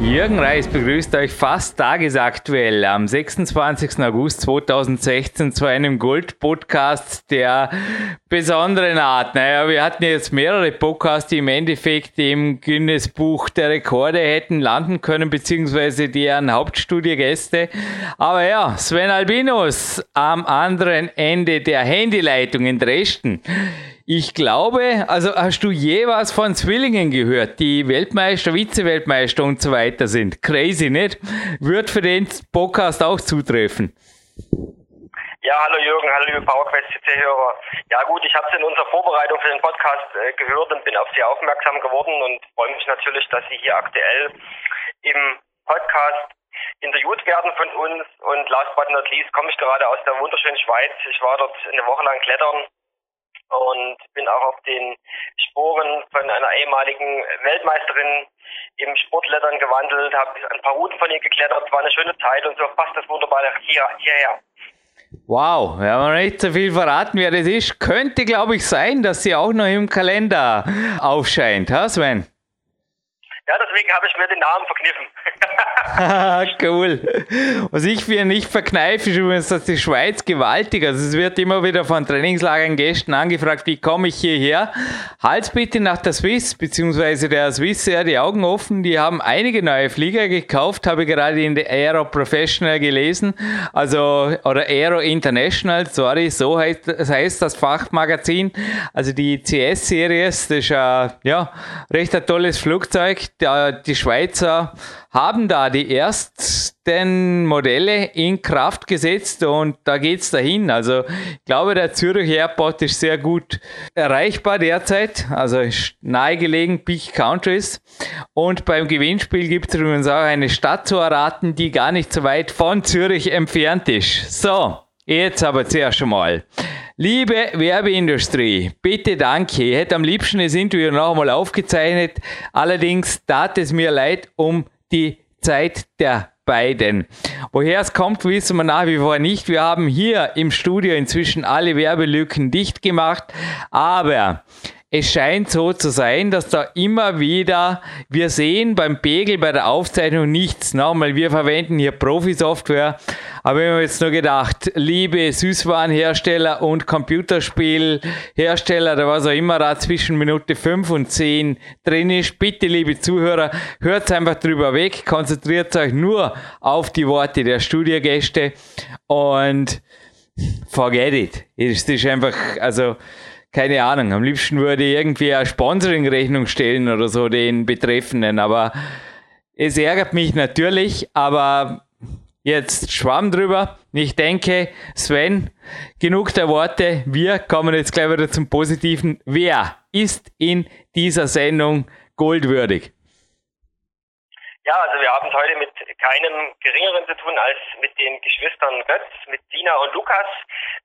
Jürgen Reis begrüßt euch fast tagesaktuell am 26. August 2016 zu einem Gold-Podcast der besonderen Art. Naja, wir hatten jetzt mehrere Podcasts, die im Endeffekt im Guinness-Buch der Rekorde hätten landen können, beziehungsweise deren Hauptstudiegäste. Aber ja, Sven Albinus am anderen Ende der Handyleitung in Dresden. Ich glaube, also hast du je was von Zwillingen gehört, die Weltmeister, Vize-Weltmeister und so weiter sind? Crazy, nicht? Wird für den Podcast auch zutreffen. Ja, hallo Jürgen, hallo liebe PowerQuest CC-Hörer. Ja gut, ich habe es in unserer Vorbereitung für den Podcast äh, gehört und bin auf Sie aufmerksam geworden und freue mich natürlich, dass Sie hier aktuell im Podcast interviewt werden von uns. Und last but not least komme ich gerade aus der wunderschönen Schweiz. Ich war dort eine Woche lang klettern und bin auch auf den Sporen von einer ehemaligen Weltmeisterin im Sportlettern gewandelt, habe ein paar Routen von ihr geklettert, war eine schöne Zeit und so passt das wunderbar hier, hierher. Wow, wir haben nicht so viel verraten, wer das ist. Könnte, glaube ich, sein, dass sie auch noch im Kalender aufscheint, ha Sven? Ja, deswegen habe ich mir den Namen verkniffen. cool. Was ich mir nicht verkneife, ist übrigens, dass die Schweiz gewaltig, also es wird immer wieder von Trainingslagern Gästen angefragt, wie komme ich hierher? Halt bitte nach der Swiss, beziehungsweise der Swiss Air die Augen offen, die haben einige neue Flieger gekauft, habe ich gerade in der Aero Professional gelesen, also, oder Aero International, sorry, so heißt, das heißt das Fachmagazin, also die CS-Series, das ist ein, ja, recht ein tolles Flugzeug, die Schweizer haben da die ersten Modelle in Kraft gesetzt und da geht es dahin. Also ich glaube, der Zürich Airport ist sehr gut erreichbar derzeit, also nahegelegen, Big Countries. Und beim Gewinnspiel gibt es übrigens auch eine Stadt zu erraten, die gar nicht so weit von Zürich entfernt ist. So, jetzt aber zuerst einmal. Liebe Werbeindustrie, bitte danke. Ich hätte am liebsten das Interview noch einmal aufgezeichnet. Allerdings tat es mir leid um die Zeit der beiden. Woher es kommt, wissen wir nach wie vor nicht. Wir haben hier im Studio inzwischen alle Werbelücken dicht gemacht, aber es scheint so zu sein, dass da immer wieder, wir sehen beim Pegel, bei der Aufzeichnung nichts. Nochmal, wir verwenden hier Profi-Software, aber wir haben jetzt nur gedacht, liebe Süßwarenhersteller und Computerspielhersteller, da was auch immer da zwischen Minute 5 und 10 drin ist, bitte liebe Zuhörer, hört einfach drüber weg, konzentriert euch nur auf die Worte der Studiogäste und forget it. Es ist einfach, also, keine Ahnung, am liebsten würde ich irgendwie eine Sponsoring-Rechnung stellen oder so den Betreffenden, aber es ärgert mich natürlich, aber jetzt schwamm drüber. Ich denke, Sven, genug der Worte. Wir kommen jetzt gleich wieder zum Positiven. Wer ist in dieser Sendung goldwürdig? Ja, also wir haben es heute mit keinem geringeren zu tun als mit den Geschwistern Götz, mit Dina und Lukas.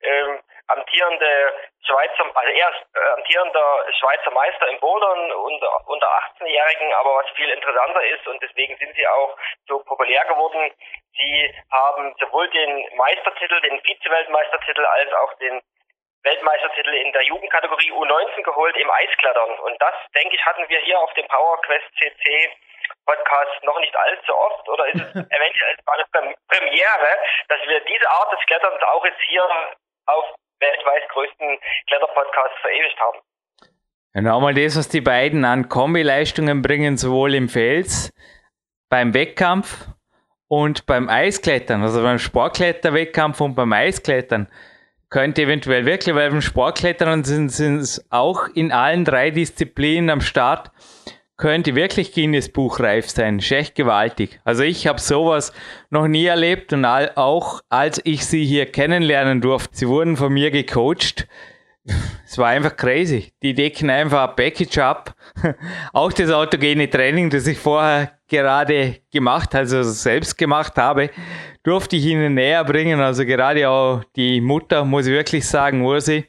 Ähm, amtierende Schweizer, also erst äh, amtierender Schweizer Meister im Bouldern unter, unter 18-Jährigen, aber was viel interessanter ist und deswegen sind sie auch so populär geworden. Sie haben sowohl den Meistertitel, den Vize-Weltmeistertitel als auch den Weltmeistertitel in der Jugendkategorie U19 geholt im Eisklettern. Und das, denke ich, hatten wir hier auf dem PowerQuest CC Podcast noch nicht allzu oft oder ist es eventuell eine Premiere, dass wir diese Art des Kletterns auch jetzt hier auf weltweit größten Kletterpodcast verewigt haben. Genau mal das, was die beiden an Kombileistungen bringen, sowohl im Fels, beim Wettkampf und beim Eisklettern, also beim Sportkletterwettkampf und beim Eisklettern, könnte eventuell wirklich, weil beim Sportklettern sind, sind es auch in allen drei Disziplinen am Start könnte wirklich Guinness Buchreif sein. Ist echt gewaltig. Also ich habe sowas noch nie erlebt und auch als ich sie hier kennenlernen durfte, sie wurden von mir gecoacht. Es war einfach crazy. Die decken einfach ein Package ab. auch das autogene Training, das ich vorher gerade gemacht, also selbst gemacht habe, durfte ich ihnen näher bringen. Also gerade auch die Mutter, muss ich wirklich sagen, Ursi.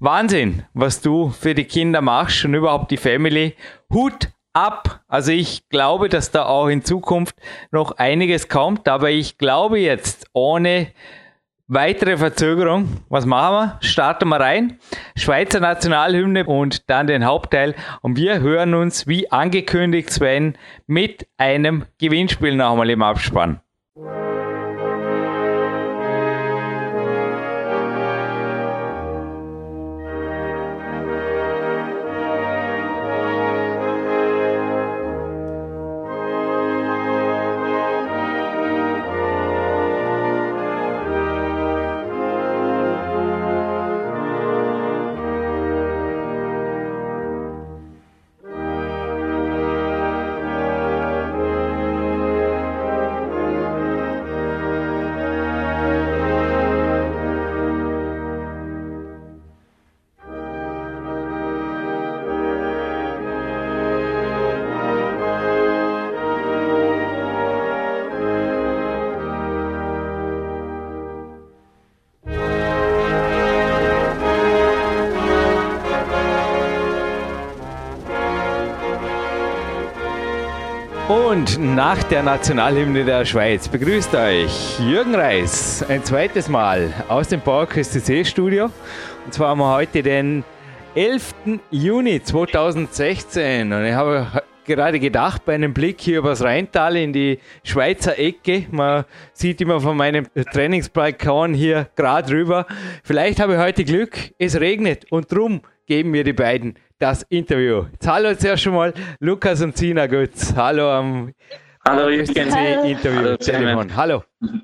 Wahnsinn, was du für die Kinder machst und überhaupt die Family. Hut ab. Also ich glaube, dass da auch in Zukunft noch einiges kommt, aber ich glaube jetzt ohne weitere Verzögerung, was machen wir? Starten wir rein. Schweizer Nationalhymne und dann den Hauptteil. Und wir hören uns, wie angekündigt, Sven, mit einem Gewinnspiel nochmal im Abspann. Nach der Nationalhymne der Schweiz begrüßt euch Jürgen Reis ein zweites Mal aus dem PowerQuest CC Studio. Und zwar haben wir heute den 11. Juni 2016. Und ich habe gerade gedacht, bei einem Blick hier übers Rheintal in die Schweizer Ecke, man sieht immer von meinem Trainingsbalkon hier gerade rüber, vielleicht habe ich heute Glück, es regnet und drum geben wir die beiden das Interview. Jetzt hallo zuerst schon mal Lukas und Sina Götz. Hallo am Hallo, Interview. Hallo. Hallo.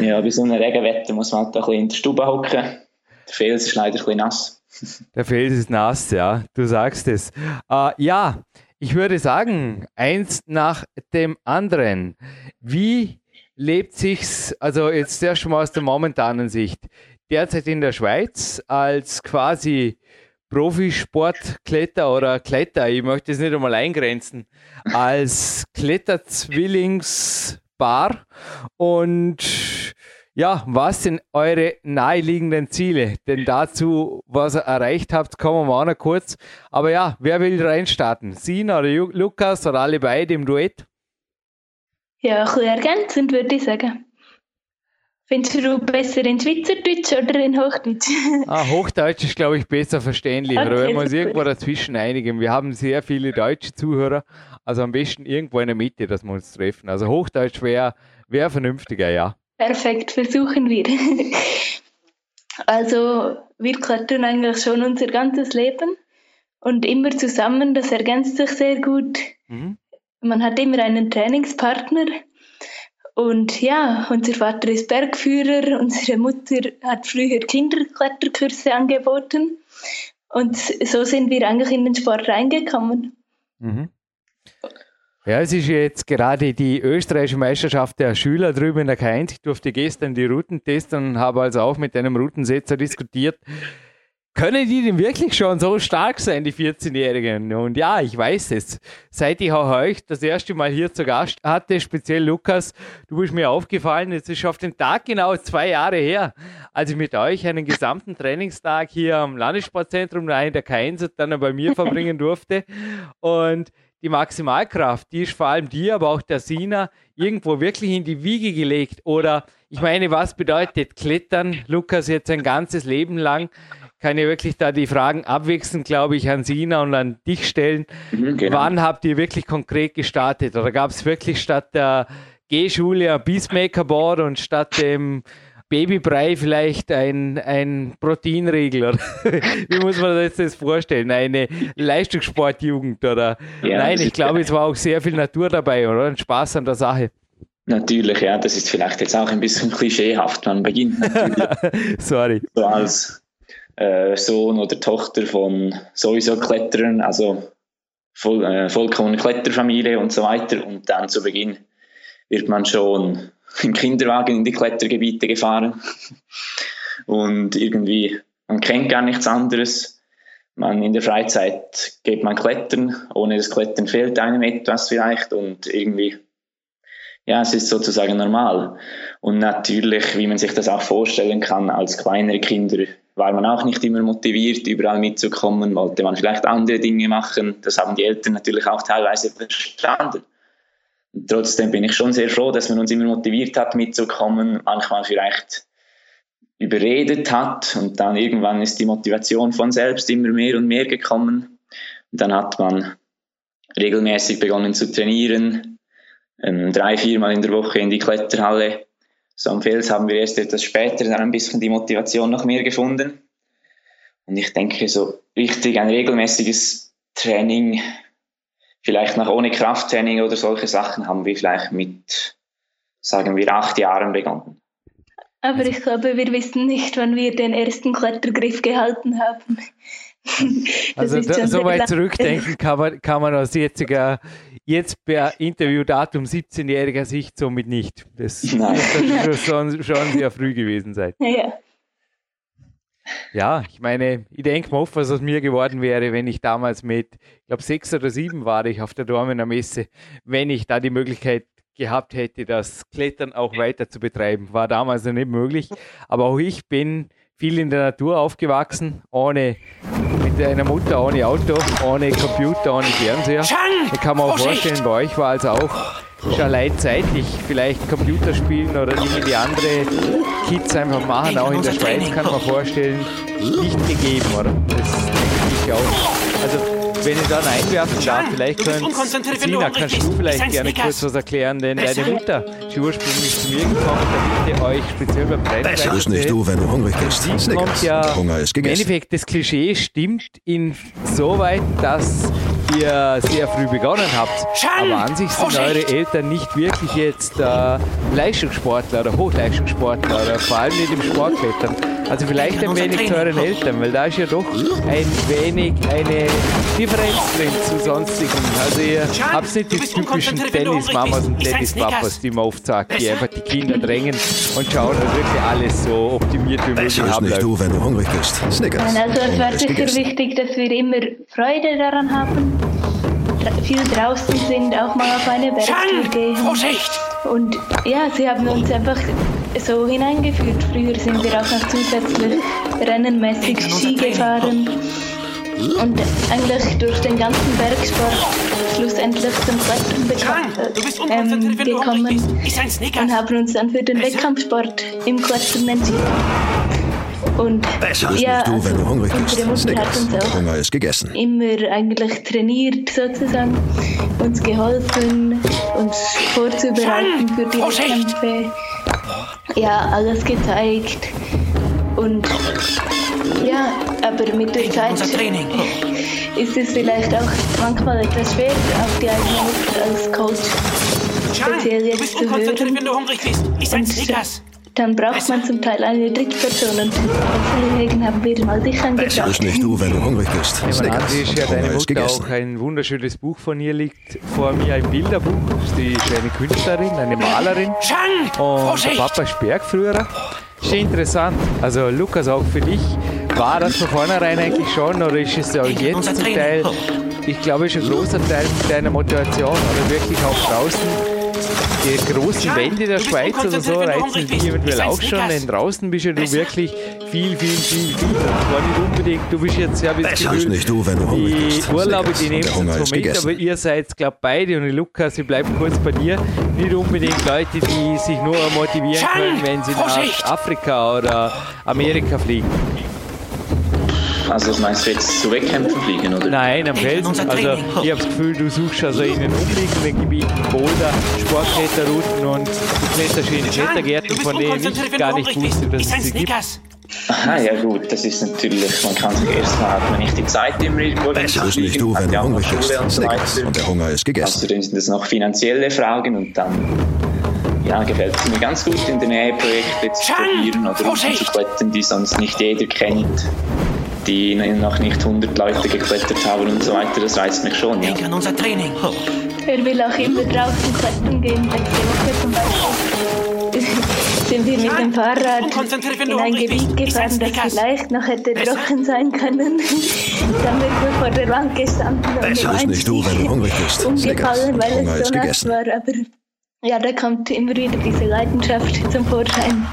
Ja, bei so einem Regenwetter muss man halt ein bisschen in der Stube hocken. Der Fels ist leider ein bisschen nass. Der Fels ist nass, ja, du sagst es. Uh, ja, ich würde sagen, eins nach dem anderen. Wie lebt sich's, also jetzt erst mal aus der momentanen Sicht, derzeit in der Schweiz als quasi Profisportkletter oder Kletter, ich möchte es nicht einmal eingrenzen, als Kletterzwillingspaar. Und ja, was sind eure naheliegenden Ziele? Denn dazu, was ihr erreicht habt, kommen wir auch noch kurz. Aber ja, wer will reinstarten? Sina oder Lukas oder alle beide im Duett? Ja, ein bisschen würde ich sagen. Findest du besser in Schweizerdeutsch oder in Hochdeutsch? Ah, Hochdeutsch ist, glaube ich, besser verständlich. Okay, oder wenn wir uns irgendwo dazwischen einigen. Wir haben sehr viele deutsche Zuhörer, also am besten irgendwo in der Mitte, dass wir uns treffen. Also Hochdeutsch wäre wär vernünftiger, ja. Perfekt, versuchen wir. Also, wir klettern eigentlich schon unser ganzes Leben und immer zusammen, das ergänzt sich sehr gut. Mhm. Man hat immer einen Trainingspartner und ja, unser Vater ist Bergführer, unsere Mutter hat früher Kinderkletterkurse angeboten. Und so sind wir eigentlich in den Sport reingekommen. Mhm. Ja, es ist jetzt gerade die österreichische Meisterschaft der Schüler drüben in der K1. Ich durfte gestern die Routen testen und habe also auch mit einem Routensetzer diskutiert. Können die denn wirklich schon so stark sein, die 14-Jährigen? Und ja, ich weiß es. Seit ich auch euch das erste Mal hier zu Gast hatte, speziell Lukas, du bist mir aufgefallen, es ist auf den Tag genau zwei Jahre her, als ich mit euch einen gesamten Trainingstag hier am Landessportzentrum, nein, der K1 dann bei mir verbringen durfte. Und die Maximalkraft, die ist vor allem dir, aber auch der Sina irgendwo wirklich in die Wiege gelegt. Oder ich meine, was bedeutet Klettern, Lukas, jetzt ein ganzes Leben lang? Kann ich wirklich da die Fragen abwechselnd, glaube ich, an Sina und an dich stellen. Mhm, genau. Wann habt ihr wirklich konkret gestartet? Oder gab es wirklich statt der G-Schule ein Peacemaker-Board und statt dem Babybrei vielleicht ein, ein Proteinriegel? Wie muss man das vorstellen? Eine Leistungssportjugend? Oder? Ja, Nein, ich glaube, es war auch sehr viel Natur dabei, oder? Ein Spaß an der Sache. Natürlich, ja, das ist vielleicht jetzt auch ein bisschen klischeehaft. Man beginnt natürlich Sorry. so als äh, Sohn oder Tochter von sowieso Kletterern, also voll, äh, vollkommene Kletterfamilie und so weiter. Und dann zu Beginn wird man schon im Kinderwagen in die Klettergebiete gefahren. und irgendwie, man kennt gar nichts anderes. Man in der Freizeit geht man klettern, ohne das Klettern fehlt einem etwas vielleicht und irgendwie, ja, es ist sozusagen normal. Und natürlich, wie man sich das auch vorstellen kann, als kleinere Kinder war man auch nicht immer motiviert, überall mitzukommen, wollte man vielleicht andere Dinge machen. Das haben die Eltern natürlich auch teilweise verstanden. Und trotzdem bin ich schon sehr froh, dass man uns immer motiviert hat, mitzukommen, manchmal vielleicht überredet hat und dann irgendwann ist die Motivation von selbst immer mehr und mehr gekommen. Und dann hat man regelmäßig begonnen zu trainieren, ähm, drei, viermal in der Woche in die Kletterhalle. So am Fels haben wir erst etwas später dann ein bisschen die Motivation noch mehr gefunden. Und ich denke, so richtig ein regelmäßiges Training, vielleicht noch ohne Krafttraining oder solche Sachen, haben wir vielleicht mit, sagen wir, acht Jahren begonnen. Aber ich glaube, wir wissen nicht, wann wir den ersten Klettergriff gehalten haben. also da, so weit zurückdenken kann man, kann man aus jetziger, jetzt per Interviewdatum 17-jähriger Sicht somit nicht. Das muss schon, schon sehr früh gewesen sein. Ja. Ja, ich meine, ich denke mal oft, was aus mir geworden wäre, wenn ich damals mit, ich glaube, sechs oder sieben war ich auf der Dormener Messe, wenn ich da die Möglichkeit gehabt hätte, das Klettern auch weiter zu betreiben. War damals noch nicht möglich. Aber auch ich bin viel in der Natur aufgewachsen, ohne mit einer Mutter, ohne Auto, ohne Computer, ohne Fernseher. Ich kann mir auch vorstellen, bei euch war also auch schon allein zeitlich vielleicht Computer spielen oder Dinge, die andere Kids einfach machen, auch in der Schweiz kann man vorstellen, nicht gegeben, oder? Das denke ich auch. Also wenn ich dann einwerfen darf, vielleicht könnt Sina, kannst du vielleicht gerne kurz was erklären, denn deine Mutter ist ursprünglich zu mir gekommen, damit ihr euch speziell beim Training bist nicht du, wenn du hungrig bist. Sie kommt ja, Hunger ist gegessen. Im Endeffekt, das Klischee stimmt insoweit, dass ihr sehr früh begonnen habt. Aber an sich sind eure Eltern nicht wirklich jetzt äh, Leistungssportler oder Hochleistungssportler oder vor allem nicht im Sportklettern. Also vielleicht ein wenig zu euren Eltern, weil da ist ja doch ein wenig eine Differenz drin zu sonstigen. Also ihr habt nicht die typischen Tennis-Mamas und Tennis-Papas, die man oft sagt, die einfach die Kinder drängen und schauen, dass wirklich alles so optimiert wie möglich haben. nicht du, wenn du hungrig bist. Snickers. Also es war sicher wichtig, dass wir immer Freude daran haben, viel draußen sind, auch mal auf eine Bergtour gehen. Vorsicht! Und ja, sie haben uns einfach so hineingeführt. Früher sind wir auch noch zusätzlich rennenmäßig Ski gefahren und eigentlich durch den ganzen Bergsport schlussendlich zum Klettern ähm, gekommen und haben uns dann für den Wettkampfsport im Klettern entschieden. Und Besser ja, du, wenn du hungrig bist. Unsere Mutter hat uns auch Hunger ist gegessen. immer eigentlich trainiert sozusagen, uns geholfen, uns vorzubereiten für die Wettkämpfe. Ja, alles gezeigt. Und ja, aber mit der Zeit ist es vielleicht auch manchmal etwas schwer, auf die eigene Mutter als Coach speziell jetzt zu hören. Wenn du hungrig bist. Ich ein Snickers dann braucht man zum Teil eine Drittperson und deswegen haben wir mal dich angebracht. Bist nicht du, wenn du hungrig bist. Ja, ist ja deine Mutter auch ein wunderschönes Buch von ihr liegt vor mir, ein Bilderbuch. Sie ist eine Künstlerin, eine Malerin und der Papa ist Bergführer. Ist interessant. Also Lukas, auch für dich, war das von vornherein eigentlich schon oder ist es auch jetzt zum Teil, ich glaube, ist ein großer Teil deiner Motivation oder wirklich auch draußen die großen Wände der Schweiz oder so reizen dich eventuell auch schon, denn draußen bist ja du wirklich viel, viel, viel, viel. Nicht unbedingt, du bist jetzt, ja, das Gefühl, nicht du, wenn du hungrig die bist. Urlaube, die nehmen jetzt mit, aber ihr seid, glaube beide und Lukas, ich bleibe kurz bei dir, nicht unbedingt Leute, die sich nur motivieren können, wenn sie nach Afrika oder Amerika fliegen. Also was meinst du jetzt zu Wettkämpfen fliegen, oder? Nein, am Felsen. Also ich habe das Gefühl, du suchst also in den umliegenden Gebieten Boulder, Sportkletterrouten und in Klettergärten, von denen ich gar nicht wusste, dass es sie gibt. Aha, ja gut, das ist natürlich, man kann sich erstmal, hat man nicht die Zeit irgendwo Besser ist nicht du, wenn du hungrig bist. Und, so und der Hunger ist gegessen. Dann sind das noch finanzielle Fragen und dann ja, gefällt es mir ganz gut, in der Nähe Projekte zu probieren oder Routen zu klettern, die sonst nicht jeder kennt die noch nicht 100 Leute geklettert haben und so weiter, das reizt mich schon. Ja. an unser Training. Er will auch immer draußen klettern gehen, letzte Woche zum Beispiel. sind wir mit dem Fahrrad in ein Gebiet gefahren, das vielleicht noch hätte trocken sein können. Dann sind wir vor der Wand gestanden Besser ist nicht du, wenn du hungrig bist. Umgefallen, weil es so nass war. Aber ja, da kommt immer wieder diese Leidenschaft zum Vorschein.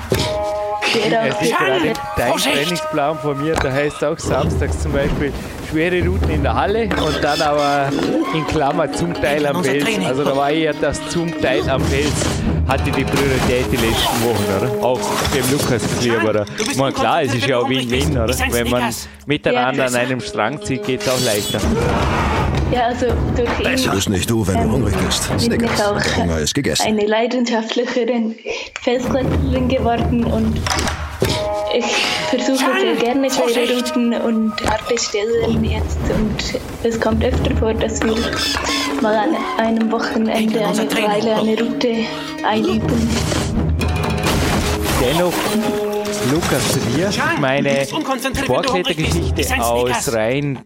Dein Trainingsplan von mir, da heißt auch samstags zum Beispiel schwere Routen in der Halle und dann aber in Klammer zum Teil am Fels. Also da war eher das zum Teil am Fels hatte die Priorität die letzten Wochen, oder? Auch dem Lukas lieber. Ich meine, klar, es ist ja auch Win-Win, oder? Wenn man miteinander an einem Strang zieht, geht es auch leichter. Ja, also durch ihn. Das ist nicht du, wenn du ähm, hungrig bist. Snickers. Auch der Hunger ist gegessen. Eine leidenschaftlichere Felskletterin geworden und ich versuche sehr gerne Routen und harte Stellen jetzt und es kommt öfter vor, dass wir mal an einem Wochenende eine Weile eine Route einüben. Dennoch Lukas zu dir. Meine Sportklettergeschichte aus rein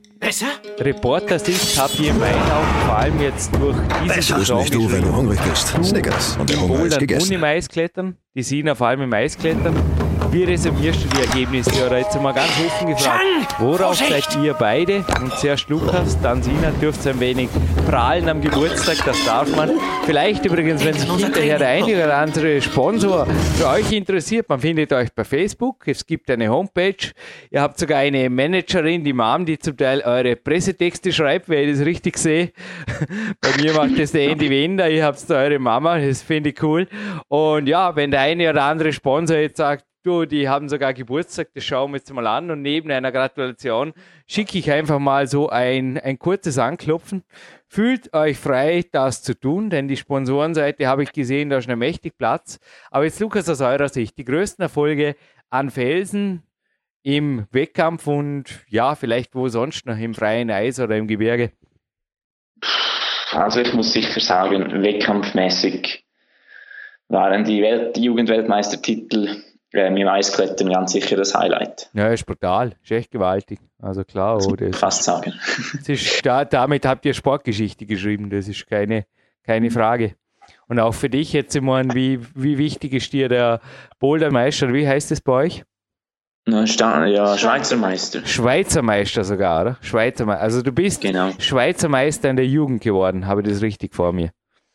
Reporter-Sicht habe ich in meinen Augen vor allem jetzt durch diese Saison. nicht du, wenn du hungrig bist. Snickers. Und der Hunger ist gegessen. die Sina vor allem im Eisklettern wie resümierst du die Ergebnisse? Oder jetzt mal ganz offen gefragt, worauf seid ihr beide? Und zuerst Lukas, dann Sina, dürft ein wenig prahlen am Geburtstag, das darf man. Vielleicht übrigens, wenn sich hinterher der eine oder andere Sponsor für euch interessiert, man findet euch bei Facebook, es gibt eine Homepage, ihr habt sogar eine Managerin, die Mom, die zum Teil eure Pressetexte schreibt, wenn ich das richtig sehe. bei mir macht das der Andy Wender, ihr habt eure Mama, das finde ich cool. Und ja, wenn der eine oder andere Sponsor jetzt sagt, Du, die haben sogar Geburtstag, das schauen wir jetzt mal an. Und neben einer Gratulation schicke ich einfach mal so ein, ein kurzes Anklopfen. Fühlt euch frei, das zu tun, denn die Sponsorenseite habe ich gesehen, da ist noch mächtig Platz. Aber jetzt, Lukas, aus eurer Sicht, die größten Erfolge an Felsen im Wettkampf und ja, vielleicht wo sonst noch im freien Eis oder im Gebirge? Also ich muss sicher sagen, wettkampfmäßig waren die, Welt, die Jugendweltmeistertitel äh, mit dem Eisklettern ganz sicher das Highlight. Ja, ist brutal, ist echt gewaltig. Also klar, das oder? Fast sagen. ist, da, damit habt ihr Sportgeschichte geschrieben, das ist keine, keine Frage. Und auch für dich jetzt, Simon, wie, wie wichtig ist dir der Bouldermeister? Wie heißt es bei euch? Ja, Schweizer Meister. Schweizer Meister sogar, oder? Schweizer Meister. Also du bist genau. Schweizer Meister in der Jugend geworden, habe ich das richtig vor mir?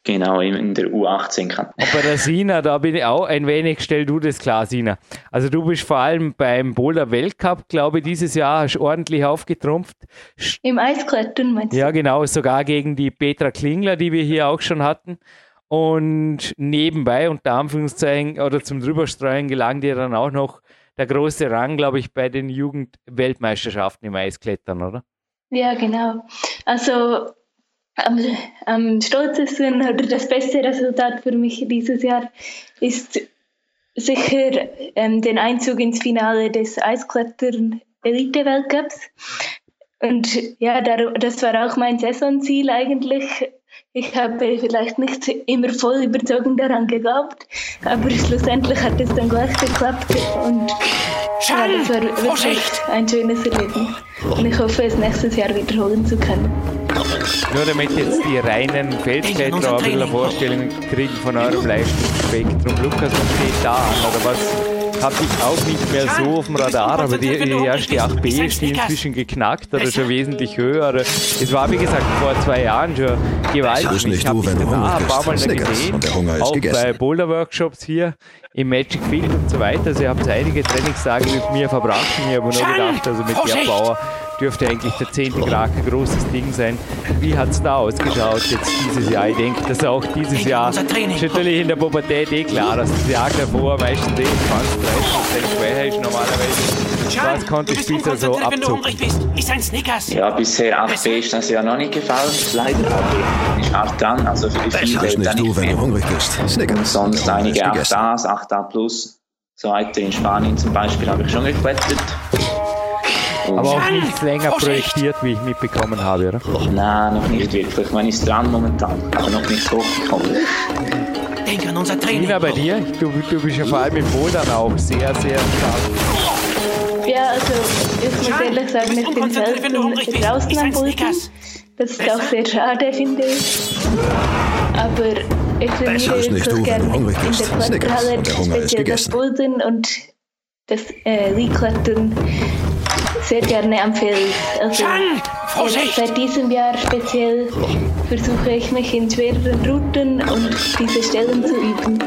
Genau, in der U18 kann. Bei der Sina, da bin ich auch ein wenig, stell du das klar, Sina. Also du bist vor allem beim Boulder Weltcup, glaube ich, dieses Jahr hast ordentlich aufgetrumpft. Im Eisklettern meinst du? Ja, genau, sogar gegen die Petra Klingler, die wir hier auch schon hatten. Und nebenbei, unter Anführungszeichen, oder zum Drüberstreuen gelang dir dann auch noch der große Rang, glaube ich, bei den Jugendweltmeisterschaften im Eisklettern, oder? Ja, genau. Also am, am stolzesten oder das beste Resultat für mich dieses Jahr ist sicher ähm, den Einzug ins Finale des Eisklettern Elite-Weltcups. Und ja, das war auch mein Saisonziel eigentlich. Ich habe vielleicht nicht immer voll überzogen daran geglaubt, aber schlussendlich hat es dann gleich geklappt und ja, das war wirklich ein schönes Erlebnis. Und ich hoffe, es nächstes Jahr wiederholen zu können. Nur damit jetzt die reinen Feldkletterer ein bisschen eine Vorstellung kriegen von eurem Leistungsspektrum. Lukas, was steht da an? Oder was habe ich auch nicht mehr so auf dem Radar, aber die, die erste 8B ist inzwischen geknackt oder schon wesentlich höher. Es war, wie gesagt, vor zwei Jahren schon gewaltig. Ich habe mich da ein paar Mal gesehen, auch gegessen. bei Boulder-Workshops hier im Magic Field und so weiter. Also ihr habt einige Trainingstage mit mir verbracht und ich habe nur gedacht, also mit der Power dürfte eigentlich der 10. Grad ein großes Ding sein. Wie hat es da ausgeschaut jetzt dieses Jahr? Ich denke, dass auch dieses Jahr ist natürlich in der Pubertät eh klar, dass das Jahr davor meistens eh 20, 30 Prozent schwer ist normalerweise. Was konnte ich bisher so abzocken? Ja, bisher 8B ist das ja noch nicht gefallen, leider, ist hart dran. Also für die viele nicht dann du, wenn du hungrig bist. Snickers. Sonst einige 8As, 8A Plus. So weiter in Spanien zum Beispiel habe ich schon geklettert. Aber auch nichts länger projektiert, wie ich mitbekommen habe, oder? Nein, noch nicht wirklich. Man ist dran momentan, aber noch nicht hochgekommen. Denk an unser Training. Nina, bei dir? Du, du bist ja vor allem im Bouldern auch sehr, sehr stark. Ja, also ich muss ehrlich sagen, ich bin selten draußen am Bouldern. Das ist auch sehr schade, finde ich. Aber ich trainiere wirklich gerne in der Kletterhalle, speziell das Bouldern und das äh, Leaklettern sehr gerne am Feld. Also seit diesem Jahr speziell versuche ich mich in schwereren Routen und diese Stellen zu üben.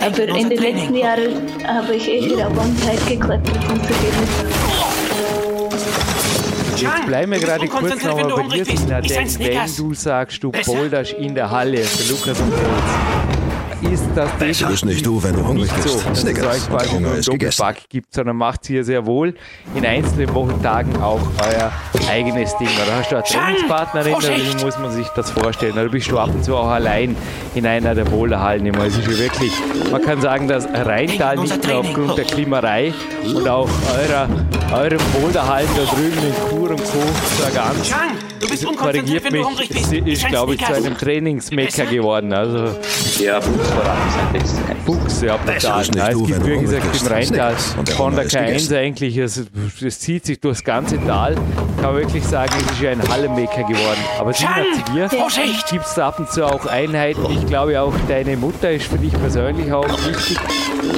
Aber in den letzten Jahren habe ich eher auf One-Side geklettert und so Jetzt bleiben wir gerade kurz nochmal bei dir, Tina, denn wenn du sagst, du boulderst in der Halle für Lukas und Fels, ist das Besser ist nicht du, wenn du hungrig bist. So, dass es euch quasi Doppelpack gibt, sondern macht ihr sehr wohl in einzelnen Wochentagen auch euer eigenes Ding. Oder hast du eine Trainingspartnerin oder wie muss man sich das vorstellen? Oder bist du ab und zu auch allein in einer der Boulderhallen immer? Es ist ja wirklich, man kann sagen, dass Rheintal nicht nur aufgrund der Klimerei und auch eurer, euren Boulderhallen da drüben in Kur und Co. ganz Du bist korrigiert mich, ist, glaube ich, zu einem Trainingsmaker geworden. Also, ja, Fuchs war Fuchs, ja, brutal. es gibt, wie gesagt, im Rheintal von der K1 eigentlich, es, es zieht sich durchs ganze Tal. Kann man wirklich sagen, es ist ja ein Hallenmaker geworden. Aber Sina, zu dir gibt es ab und zu auch Einheiten. Ich glaube auch, deine Mutter ist für dich persönlich auch wichtig.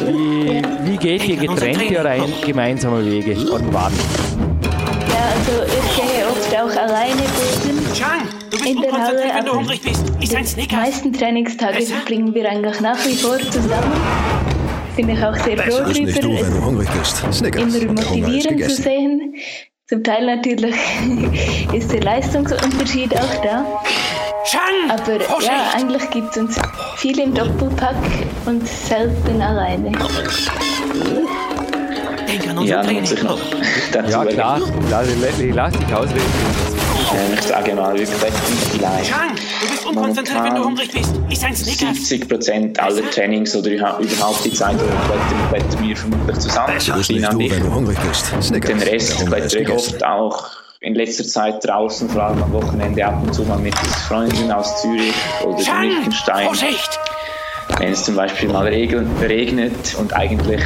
Wie, wie geht ihr getrennte oder gemeinsame Wege und wann? Ja, also ich gehe oft auch alleine booten. Chang, du bist in der Halle, wenn du hungrig bist. Ist ein Snickers. Die meisten Trainingstage verbringen wir eigentlich nach wie vor zusammen. Bin ich auch sehr froh darüber. Nicht du, wenn du hungrig bist. Snickers. Immer motivierend zu sehen. Zum Teil natürlich ist der Leistungsunterschied auch da. Chang, Aber ja, eigentlich gibt es uns viel im Doppelpack und selten alleine denken an unser ja, Training. Noch ja, klar, lass, lass dich ausreden. ich sage mal, wir klettern vielleicht. Chan, du bist unkonzentriert, wenn du hungrig bist. Ist ein Snickers. 70 Prozent aller Trainings oder überhaupt die Zeit, wo wir klettern, wir vermutlich zusammen. Das ist nicht du, wenn du hungrig bist. Snickers. Den Rest klettere ich oft auch in letzter Zeit draußen, vor allem am Wochenende ab und zu mal mit Freunden aus Zürich oder Liechtenstein. Vorsicht! Wenn es zum Beispiel mal regnet und eigentlich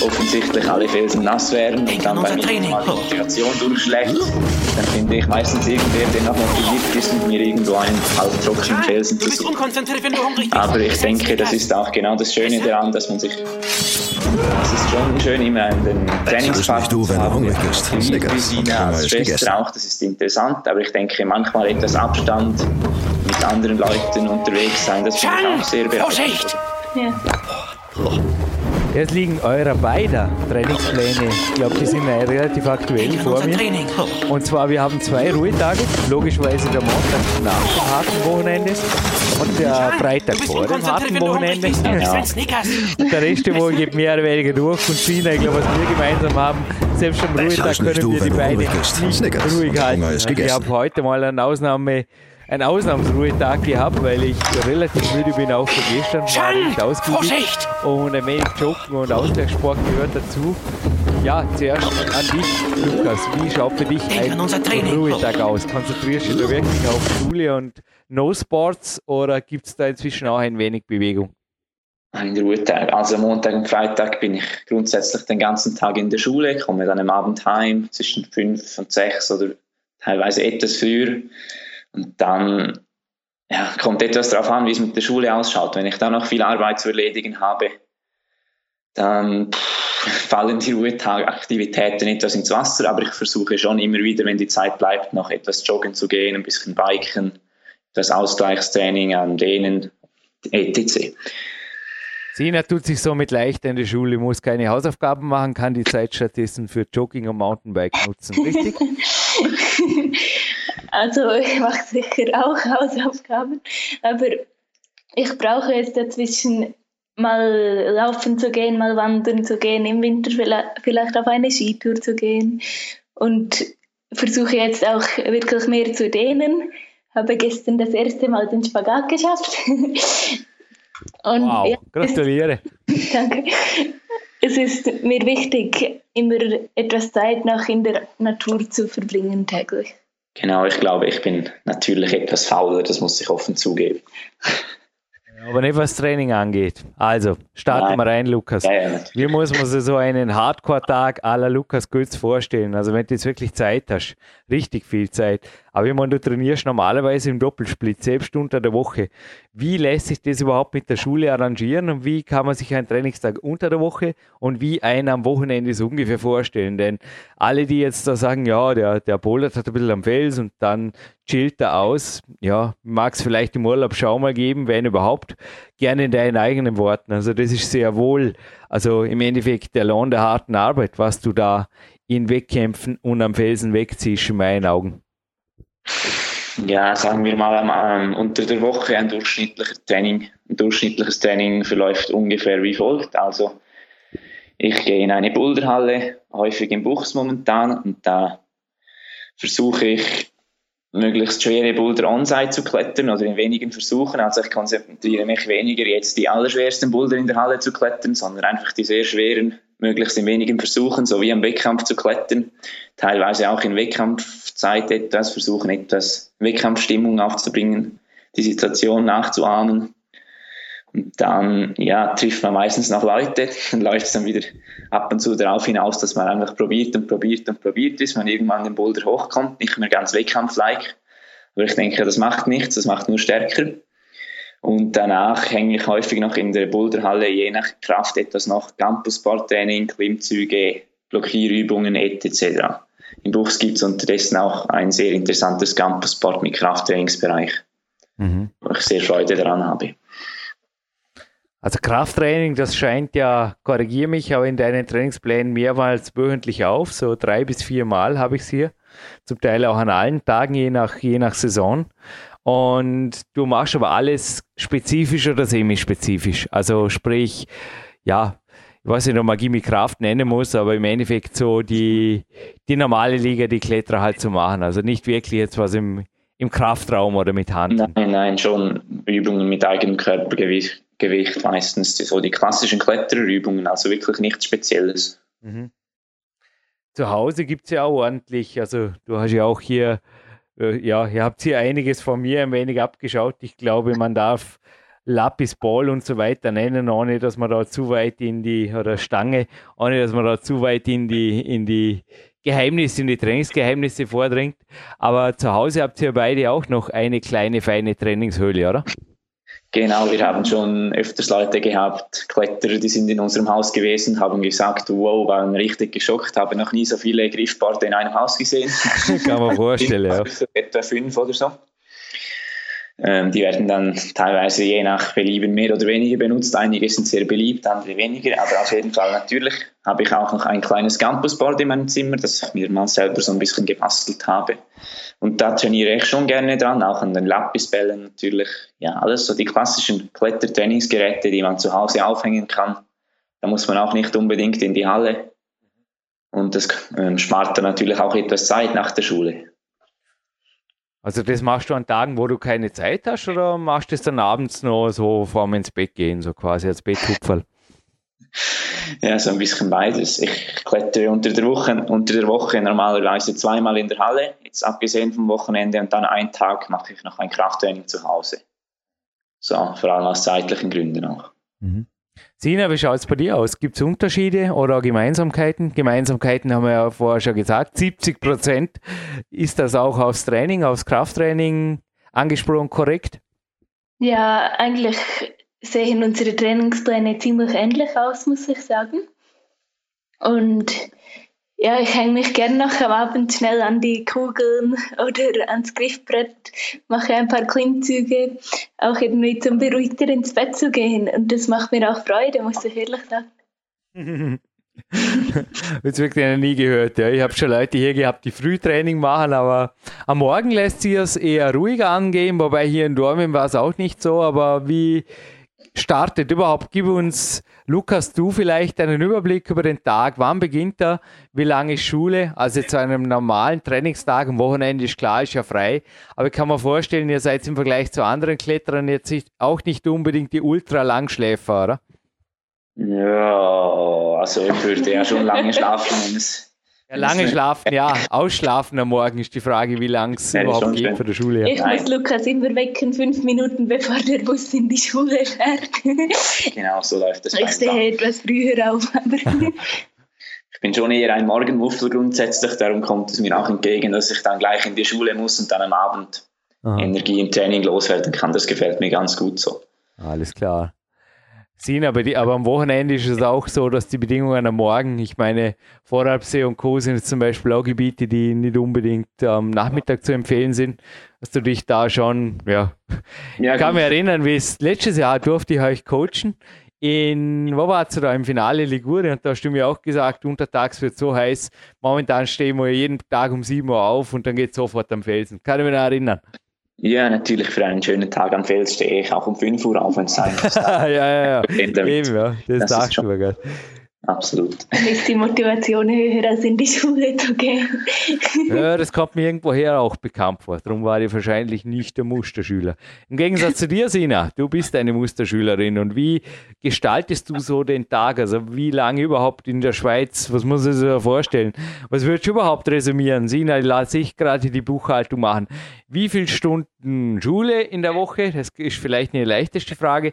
offensichtlich alle Felsen nass wären und dann bei mir mal die Motivation durchschlägt, dann finde ich meistens irgendwer, der noch motiviert ist, mit mir irgendwo einen halbtrockenen Felsen zu suchen. Aber ich denke, das ist auch genau das Schöne daran, dass man sich es ist schon schön, immer einen Trainingspartner zu haben, der wie Sina als Schwester auch, das ist interessant, aber ich denke, manchmal etwas Abstand mit anderen Leuten unterwegs sein, das finde ich auch sehr bereichernd. Ja. Jetzt liegen eure beider Trainingspläne. Ich glaube, die sind relativ aktuell vor mir. Und zwar, wir haben zwei Ruhetage. Logischerweise der Montag nach dem harten Wochenende und der Freitag vor dem harten Wochenende. Ja. Und der Rest Woche geht mehr oder weniger durch. Und China, ich glaube, was wir gemeinsam haben, selbst am Ruhetag können wir die Beine nicht ruhig halten. Ich habe heute mal eine Ausnahme einen Ausnahmsruhetag gehabt, weil ich relativ müde bin, auch von gestern war ich ausgiebig und ein wenig Joggen und Ausgleichssport gehört dazu. Ja, zuerst an dich, Lukas. Wie schaut für dich ein Ruhetag aus? Konzentrierst du dich wirklich auf Schule und No Sports oder gibt es da inzwischen auch ein wenig Bewegung? Ein Ruhetag. Also Montag und Freitag bin ich grundsätzlich den ganzen Tag in der Schule, komme dann am Abend heim zwischen fünf und sechs oder teilweise etwas früher. Und dann ja, kommt etwas darauf an, wie es mit der Schule ausschaut. Wenn ich da noch viel Arbeit zu erledigen habe, dann pff, fallen die Ruhetagaktivitäten etwas ins Wasser, aber ich versuche schon immer wieder, wenn die Zeit bleibt, noch etwas joggen zu gehen, ein bisschen biken, das Ausgleichstraining an Dehnen, etc. Sina tut sich somit leicht in der Schule, muss keine Hausaufgaben machen, kann die Zeit stattdessen für Jogging und Mountainbike nutzen, richtig? Also ich mache sicher auch Hausaufgaben, aber ich brauche jetzt dazwischen mal laufen zu gehen, mal wandern zu gehen, im Winter vielleicht auf eine Skitour zu gehen und versuche jetzt auch wirklich mehr zu dehnen. Habe gestern das erste Mal den Spagat geschafft. Und wow, ja, gratuliere. danke. Es ist mir wichtig, immer etwas Zeit noch in der Natur zu verbringen täglich. Genau, ich glaube, ich bin natürlich etwas fauler, das muss ich offen zugeben. Aber nicht was Training angeht. Also, starten wir rein, Lukas. Ja, ja, Wie muss man sich so einen Hardcore-Tag à la Lukas Götz vorstellen? Also, wenn du jetzt wirklich Zeit hast, richtig viel Zeit, Aber ich meine, du trainierst normalerweise im Doppelsplit, selbst unter der Woche. Wie lässt sich das überhaupt mit der Schule arrangieren und wie kann man sich einen Trainingstag unter der Woche und wie einen am Wochenende so ungefähr vorstellen? Denn alle, die jetzt da sagen, ja, der, der bouldert hat ein bisschen am Fels und dann chillt er aus, ja, mag es vielleicht im Urlaub Schau mal geben, wenn überhaupt, gerne in deinen eigenen Worten. Also das ist sehr wohl, also im Endeffekt der Lohn der harten Arbeit, was du da in Wettkämpfen und am Felsen wegziehst, in meinen Augen. Ja, sagen wir mal, ähm, unter der Woche ein durchschnittliches Training. Ein durchschnittliches Training verläuft ungefähr wie folgt. Also, ich gehe in eine Boulderhalle, häufig im Buchs momentan, und da versuche ich möglichst schwere Boulder on-site zu klettern oder in wenigen Versuchen. Also ich konzentriere mich weniger jetzt die allerschwersten Boulder in der Halle zu klettern, sondern einfach die sehr schweren, möglichst in wenigen Versuchen, so wie am Wettkampf zu klettern. Teilweise auch in Wettkampfzeit etwas, versuchen etwas Wettkampfstimmung aufzubringen, die Situation nachzuahmen. Und dann, ja, trifft man meistens noch Leute, dann läuft es dann wieder ab und zu darauf hinaus, dass man einfach probiert und probiert und probiert, bis man irgendwann den Boulder hochkommt, nicht mehr ganz wettkampflike. Aber ich denke, das macht nichts, das macht nur stärker. Und danach hänge ich häufig noch in der Boulderhalle, je nach Kraft etwas noch Campussporttraining, Klimmzüge, Blockierübungen etc. Im Buchs gibt es unterdessen auch ein sehr interessantes Campussport mit Krafttrainingsbereich, mhm. wo ich sehr Freude daran habe. Also Krafttraining, das scheint ja, korrigiere mich, aber in deinen Trainingsplänen mehrmals wöchentlich auf, so drei bis vier Mal habe ich es hier, zum Teil auch an allen Tagen, je nach, je nach Saison. Und du machst aber alles spezifisch oder semi-spezifisch. Also sprich, ja, ich weiß nicht, ob man Gimme Kraft nennen muss, aber im Endeffekt so die, die normale Liga, die Kletterer halt zu machen. Also nicht wirklich jetzt was im, im Kraftraum oder mit Hand. Nein, nein, schon Übungen mit eigenem Körpergewicht Gewicht meistens so die klassischen Klettererübungen, also wirklich nichts Spezielles. Mhm. Zu Hause gibt es ja auch ordentlich, also du hast ja auch hier, ja, ihr habt hier einiges von mir ein wenig abgeschaut. Ich glaube, man darf Lapis Ball und so weiter nennen, ohne dass man da zu weit in die, oder Stange, ohne dass man da zu weit in die, in die Geheimnisse, in die Trainingsgeheimnisse vordringt. Aber zu Hause habt ihr beide auch noch eine kleine, feine Trainingshöhle, oder? Genau, wir haben schon öfters Leute gehabt, Kletterer, die sind in unserem Haus gewesen, haben gesagt, wow, waren richtig geschockt, habe noch nie so viele Griffbarte in einem Haus gesehen. Kann man vorstellen, ja. Etwa fünf oder so. Ähm, die werden dann teilweise je nach Belieben mehr oder weniger benutzt. Einige sind sehr beliebt, andere weniger. Aber auf jeden Fall natürlich habe ich auch noch ein kleines Campusboard in meinem Zimmer, das ich mir mal selber so ein bisschen gebastelt habe. Und da trainiere ich schon gerne dran, auch an den Lapisbällen natürlich. Ja, alles so die klassischen Klettertrainingsgeräte, die man zu Hause aufhängen kann. Da muss man auch nicht unbedingt in die Halle. Und das ähm, spart dann natürlich auch etwas Zeit nach der Schule. Also das machst du an Tagen, wo du keine Zeit hast oder machst du das dann abends noch so vorm ins Bett gehen, so quasi als Betthupferl? Ja, so ein bisschen beides. Ich klettere unter der Woche, unter der Woche normalerweise zweimal in der Halle, jetzt abgesehen vom Wochenende und dann einen Tag mache ich noch ein Krafttraining zu Hause. So, vor allem aus zeitlichen Gründen auch. Mhm. Sina, wie schaut es bei dir aus? Gibt es Unterschiede oder Gemeinsamkeiten? Gemeinsamkeiten haben wir ja vorher schon gesagt. 70 Prozent. Ist das auch aufs Training, aufs Krafttraining angesprochen korrekt? Ja, eigentlich sehen unsere Trainingspläne ziemlich ähnlich aus, muss ich sagen. Und ja, ich hänge mich gerne noch am Abend schnell an die Kugeln oder ans Griffbrett, mache ein paar Klimmzüge, auch irgendwie zum beruhigter ins Bett zu gehen. Und das macht mir auch Freude, muss ich ehrlich sagen. das wirklich noch nie gehört. Ja. Ich habe schon Leute hier gehabt, die Frühtraining machen, aber am Morgen lässt sich es eher ruhiger angehen, wobei hier in Dormen war es auch nicht so. Aber wie, startet überhaupt? Gib uns, Lukas, du vielleicht einen Überblick über den Tag. Wann beginnt er? Wie lange ist Schule? Also zu einem normalen Trainingstag, am Wochenende ist klar, ist ja frei. Aber ich kann mir vorstellen, ihr seid im Vergleich zu anderen Kletterern jetzt auch nicht unbedingt die Ultra-Langschläfer, oder? Ja, also ich würde ja schon lange schlafen, wenn es ja, lange schlafen, ja. Ausschlafen am Morgen ist die Frage, wie lange es überhaupt geht von der Schule her. Ich muss Lukas immer wecken, fünf Minuten bevor der Bus in die Schule fährt. genau, so läuft das. Ich stehe etwas früher auf. Aber ich bin schon eher ein Morgenmuffel grundsätzlich, darum kommt es mir auch entgegen, dass ich dann gleich in die Schule muss und dann am Abend Aha. Energie im Training loswerden kann. Das gefällt mir ganz gut so. Alles klar. Sina, aber, die, aber am Wochenende ist es auch so, dass die Bedingungen am Morgen, ich meine, Voralpsee und Co. sind zum Beispiel auch Gebiete, die nicht unbedingt am Nachmittag zu empfehlen sind, dass du dich da schon, ja, ja ich kann mich erinnern, wie es letztes Jahr durfte ich euch coachen in, wo war es da, im Finale Ligurien, und da hast du mir auch gesagt, untertags wird es so heiß, momentan stehen wir jeden Tag um 7 Uhr auf und dann geht es sofort am Felsen. Kann ich mich noch erinnern? Ja, natürlich für einen schönen Tag am Fels stehe ich auch um 5 Uhr auf, wenn es sein muss. ja, ja, ja. Eben, ja. Das, das sagst du mir Absolut. Dann ist die Motivation höher, als in die Schule zu gehen. ja, das kommt mir irgendwoher auch bekannt vor. Darum war ich wahrscheinlich nicht der Musterschüler. Im Gegensatz zu dir, Sina, du bist eine Musterschülerin. Und wie gestaltest du so den Tag? Also wie lange überhaupt in der Schweiz? Was muss man sich da vorstellen? Was würdest du überhaupt resümieren? Sina, lasse ich gerade die Buchhaltung machen. Wie viele Stunden Schule in der Woche? Das ist vielleicht eine leichteste Frage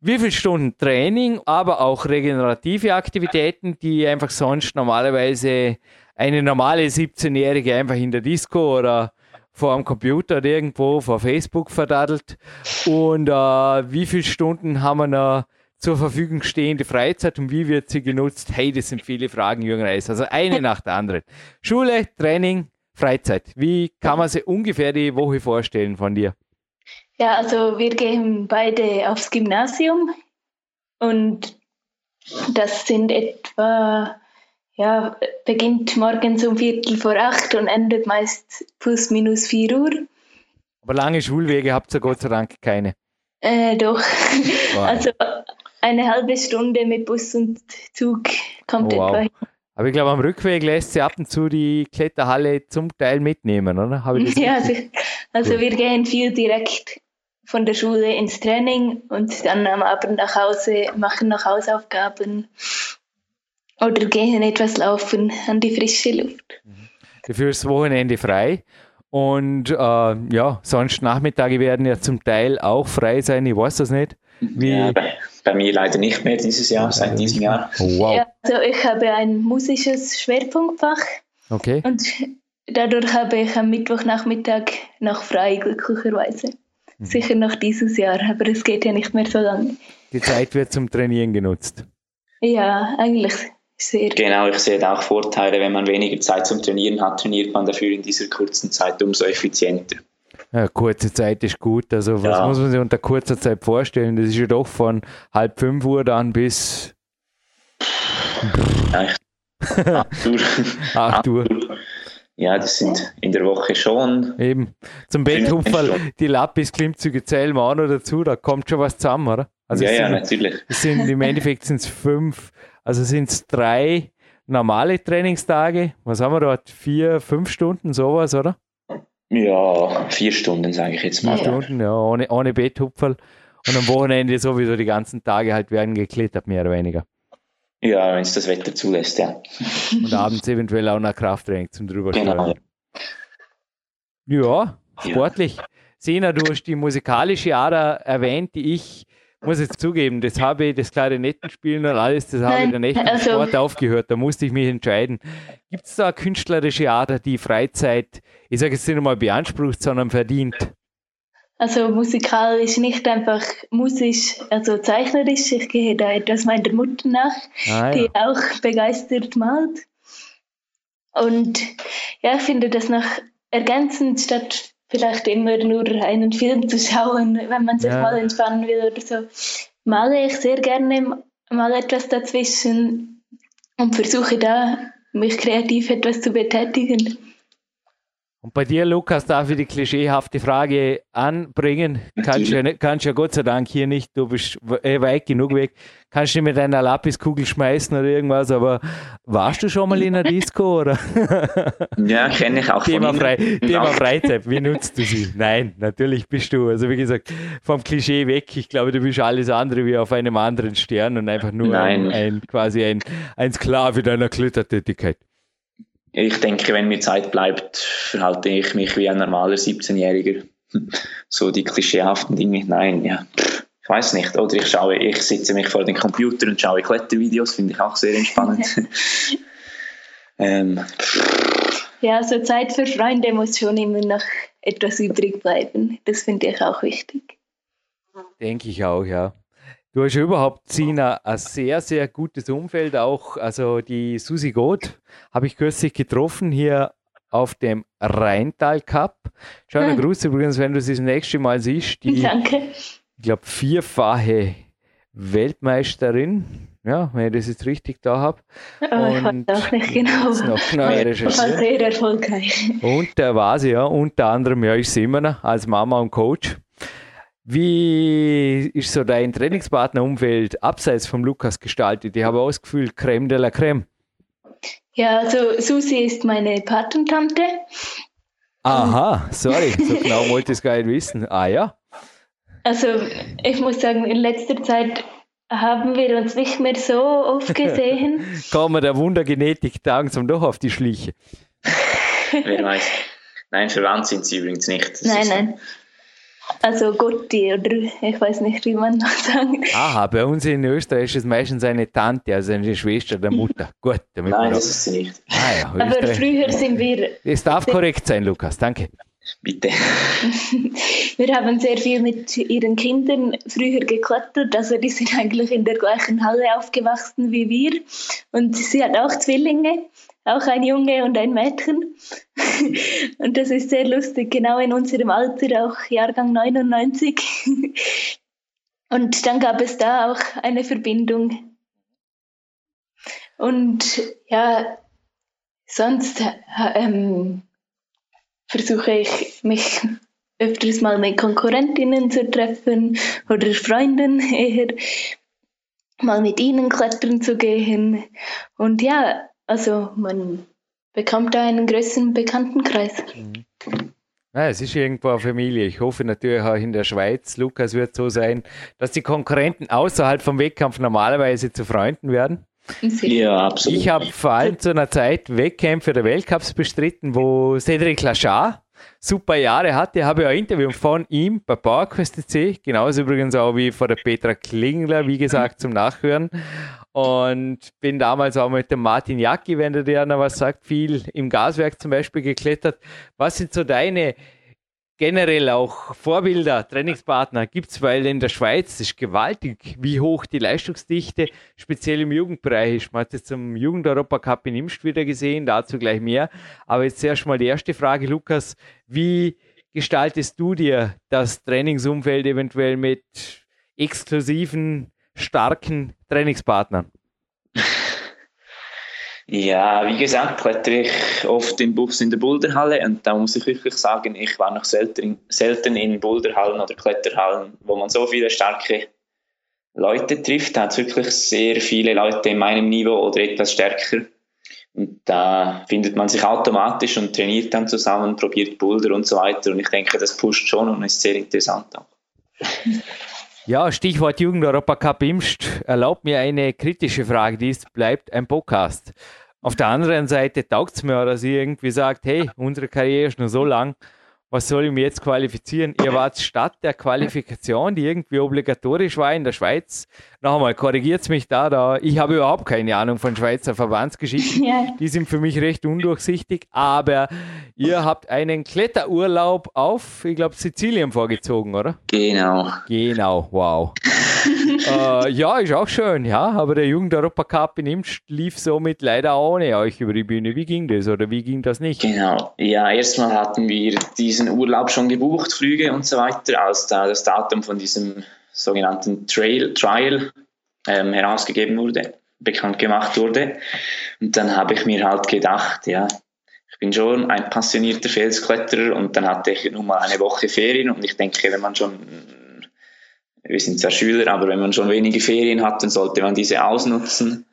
wie viele Stunden Training, aber auch regenerative Aktivitäten, die einfach sonst normalerweise eine normale 17-Jährige einfach in der Disco oder vor dem Computer oder irgendwo vor Facebook verdaddelt. Und äh, wie viele Stunden haben wir noch zur Verfügung stehende Freizeit und wie wird sie genutzt? Hey, das sind viele Fragen, Jürgen Reis. Also eine nach der anderen. Schule, Training, Freizeit. Wie kann man sich ungefähr die Woche vorstellen von dir? Ja, also wir gehen beide aufs Gymnasium und das sind etwa, ja, beginnt morgens um Viertel vor acht und endet meist plus minus vier Uhr. Aber lange Schulwege habt ihr Gott sei Dank keine. Äh, doch. Wow. Also eine halbe Stunde mit Bus und Zug kommt oh, wow. etwa hin. Aber ich glaube, am Rückweg lässt sie ab und zu die Kletterhalle zum Teil mitnehmen, oder? ja, also, also wir gehen viel direkt von der Schule ins Training und dann am Abend nach Hause, machen noch Hausaufgaben oder gehen etwas laufen an die frische Luft. Fürs Wochenende frei. Und äh, ja, sonst Nachmittage werden ja zum Teil auch frei sein, ich weiß das nicht. Wie ja, bei, bei, mir leider nicht mehr dieses Jahr, seit diesem Jahr. Oh, wow. Ja, also ich habe ein musisches Schwerpunktfach. Okay. Und dadurch habe ich am Mittwochnachmittag noch frei, glücklicherweise. Mhm. Sicher noch dieses Jahr, aber es geht ja nicht mehr so lange. Die Zeit wird zum Trainieren genutzt. Ja, eigentlich sehr. Genau, ich sehe auch Vorteile, wenn man weniger Zeit zum Trainieren hat, trainiert man dafür in dieser kurzen Zeit umso effizienter. Ja, kurze Zeit ist gut. Also was ja. muss man sich unter kurzer Zeit vorstellen? Das ist ja doch von halb fünf Uhr dann bis Echt? acht Uhr. acht Uhr. Ja, das sind in der Woche schon. Eben. Zum Betthupferl, die Lapis-Klimmzüge zählen wir auch noch dazu, da kommt schon was zusammen, oder? Also ja, ja, natürlich. Es sind, Im Endeffekt sind es fünf, also sind es drei normale Trainingstage. Was haben wir dort? Vier, fünf Stunden, sowas, oder? Ja, vier Stunden, sage ich jetzt mal. Vier Stunden, ja, ohne, ohne Betthupferl. Und am Wochenende sowieso die ganzen Tage halt werden geklettert, mehr oder weniger. Ja, wenn es das Wetter zulässt, ja. Und abends eventuell auch nach Krafttraining zum drüber genau. Ja, sportlich. Ja. Sina, du hast die musikalische Ader erwähnt, die ich, muss jetzt zugeben, das habe ich, das Klarinettenspielen und alles, das habe ich dann echt also, Sport aufgehört. Da musste ich mich entscheiden. Gibt es da eine künstlerische Ader, die Freizeit, ich sage jetzt nicht einmal beansprucht, sondern verdient? Also musikalisch nicht einfach musisch, also zeichnerisch. Ich gehe da etwas meiner Mutter nach, ah, ja. die auch begeistert malt. Und ja, ich finde das noch ergänzend, statt vielleicht immer nur einen Film zu schauen, wenn man sich ja. mal entspannen will oder so, male ich sehr gerne mal etwas dazwischen und versuche da, mich kreativ etwas zu betätigen. Und bei dir, Lukas, darf ich die klischeehafte Frage anbringen. Kannst ja, kannst ja Gott sei Dank hier nicht, du bist äh, weit genug weg, kannst du mit deiner Lapiskugel schmeißen oder irgendwas, aber warst du schon mal in einer Disco? Oder? Ja, kenne ich auch Thema, frei, Thema Freizeit, wie nutzt du sie? Nein, natürlich bist du, also wie gesagt, vom Klischee weg. Ich glaube, du bist alles andere wie auf einem anderen Stern und einfach nur ein, ein, quasi ein, ein Sklave deiner Klettertätigkeit ich denke, wenn mir Zeit bleibt, verhalte ich mich wie ein normaler 17-Jähriger. So die klischeehaften Dinge, nein, ja. Ich weiß nicht, oder ich schaue, ich sitze mich vor dem Computer und schaue Klettervideos, finde ich auch sehr entspannend. Ähm, ja, so Zeit für Freunde muss schon immer noch etwas übrig bleiben. Das finde ich auch wichtig. Denke ich auch, ja. Du hast überhaupt, Sina, ein sehr, sehr gutes Umfeld. Auch, also die Susi Goth habe ich kürzlich getroffen hier auf dem Rheintal Cup. Schöner hm. Gruß übrigens, wenn du sie das nächste Mal siehst. Die, Danke. Ich glaube, vierfache Weltmeisterin. Ja, wenn ich das jetzt richtig da habe. Oh, ich weiß auch nicht genau. Noch genau sehr erfolgreich. Und da war sie ja, unter anderem, ja, ich sehe immer noch als Mama und Coach. Wie ist so dein Trainingspartnerumfeld abseits vom Lukas gestaltet? Ich habe auch das Gefühl, Creme de la Creme. Ja, also Susi ist meine Patentante. Aha, sorry, so genau wollte ich es gar nicht wissen. Ah ja. Also ich muss sagen, in letzter Zeit haben wir uns nicht mehr so oft gesehen. Kommen der Wundergenetik langsam doch auf die Schliche. Wer weiß. Nein, verwandt sind sie übrigens nicht. Das nein, nein. Also Gotti oder ich weiß nicht, wie man noch sagt. Aha, bei uns in Österreich ist es meistens eine Tante, also eine Schwester der Mutter. Gut, damit Nein, das ist sie nicht. Ah, ja, Aber früher sind wir. Es darf korrekt sein, Lukas, danke. Bitte. wir haben sehr viel mit ihren Kindern früher geklettert. Also die sind eigentlich in der gleichen Halle aufgewachsen wie wir. Und sie hat auch Zwillinge auch ein Junge und ein Mädchen. und das ist sehr lustig, genau in unserem Alter, auch Jahrgang 99. und dann gab es da auch eine Verbindung. Und ja, sonst ähm, versuche ich mich öfters mal mit Konkurrentinnen zu treffen oder Freunden eher mal mit ihnen klettern zu gehen. Und ja, also man bekommt da einen größeren Bekanntenkreis. Mhm. Ja, es ist irgendwo eine Familie. Ich hoffe natürlich auch in der Schweiz, Lukas, wird so sein, dass die Konkurrenten außerhalb vom Wettkampf normalerweise zu Freunden werden. Ja, absolut. Ich habe vor allem zu einer Zeit Wettkämpfe der Weltcups bestritten, wo Cedric Lachar super Jahre hatte. Ich habe ja ein Interview von ihm bei PowerQuest C, genauso übrigens auch wie von der Petra Klingler, wie gesagt, zum Nachhören. Und bin damals auch mit dem Martin Jacki, wenn der dir noch was sagt, viel im Gaswerk zum Beispiel geklettert. Was sind so deine generell auch Vorbilder, Trainingspartner gibt es, weil in der Schweiz ist gewaltig, wie hoch die Leistungsdichte speziell im Jugendbereich ist. Man hat es zum Jugend-Europacup in Imst wieder gesehen, dazu gleich mehr. Aber jetzt erst mal die erste Frage, Lukas, wie gestaltest du dir das Trainingsumfeld eventuell mit exklusiven, starken Trainingspartnern? Ja, wie gesagt, klettere ich oft in Buchs in der Boulderhalle und da muss ich wirklich sagen, ich war noch selten, selten in Boulderhallen oder Kletterhallen, wo man so viele starke Leute trifft. Da hat es wirklich sehr viele Leute in meinem Niveau oder etwas stärker. Und da findet man sich automatisch und trainiert dann zusammen, probiert Boulder und so weiter. Und ich denke, das pusht schon und ist sehr interessant auch. Ja, Stichwort Jugend-Europacup Imst erlaubt mir eine kritische Frage, die ist, bleibt ein Podcast. Auf der anderen Seite taugt es mir, dass ihr irgendwie sagt, hey, unsere Karriere ist nur so lang, was soll ich mir jetzt qualifizieren? Ihr wart statt der Qualifikation, die irgendwie obligatorisch war in der Schweiz. Noch einmal, korrigiert mich da, da. Ich habe überhaupt keine Ahnung von Schweizer Verbandsgeschichten. Ja. Die sind für mich recht undurchsichtig. Aber ihr habt einen Kletterurlaub auf, ich glaube, Sizilien vorgezogen, oder? Genau. Genau, wow. Äh, ja, ist auch schön, ja. Aber der Jugend-Europacup in Imst lief somit leider ohne euch über die Bühne. Wie ging das oder wie ging das nicht? Genau. Ja, erstmal hatten wir diesen Urlaub schon gebucht, Flüge und so weiter, als da das Datum von diesem sogenannten Trail, Trial ähm, herausgegeben wurde, bekannt gemacht wurde. Und dann habe ich mir halt gedacht, ja, ich bin schon ein passionierter Felskletterer und dann hatte ich nun mal eine Woche Ferien und ich denke, wenn man schon wir sind zwar Schüler, aber wenn man schon wenige Ferien hat, dann sollte man diese ausnutzen.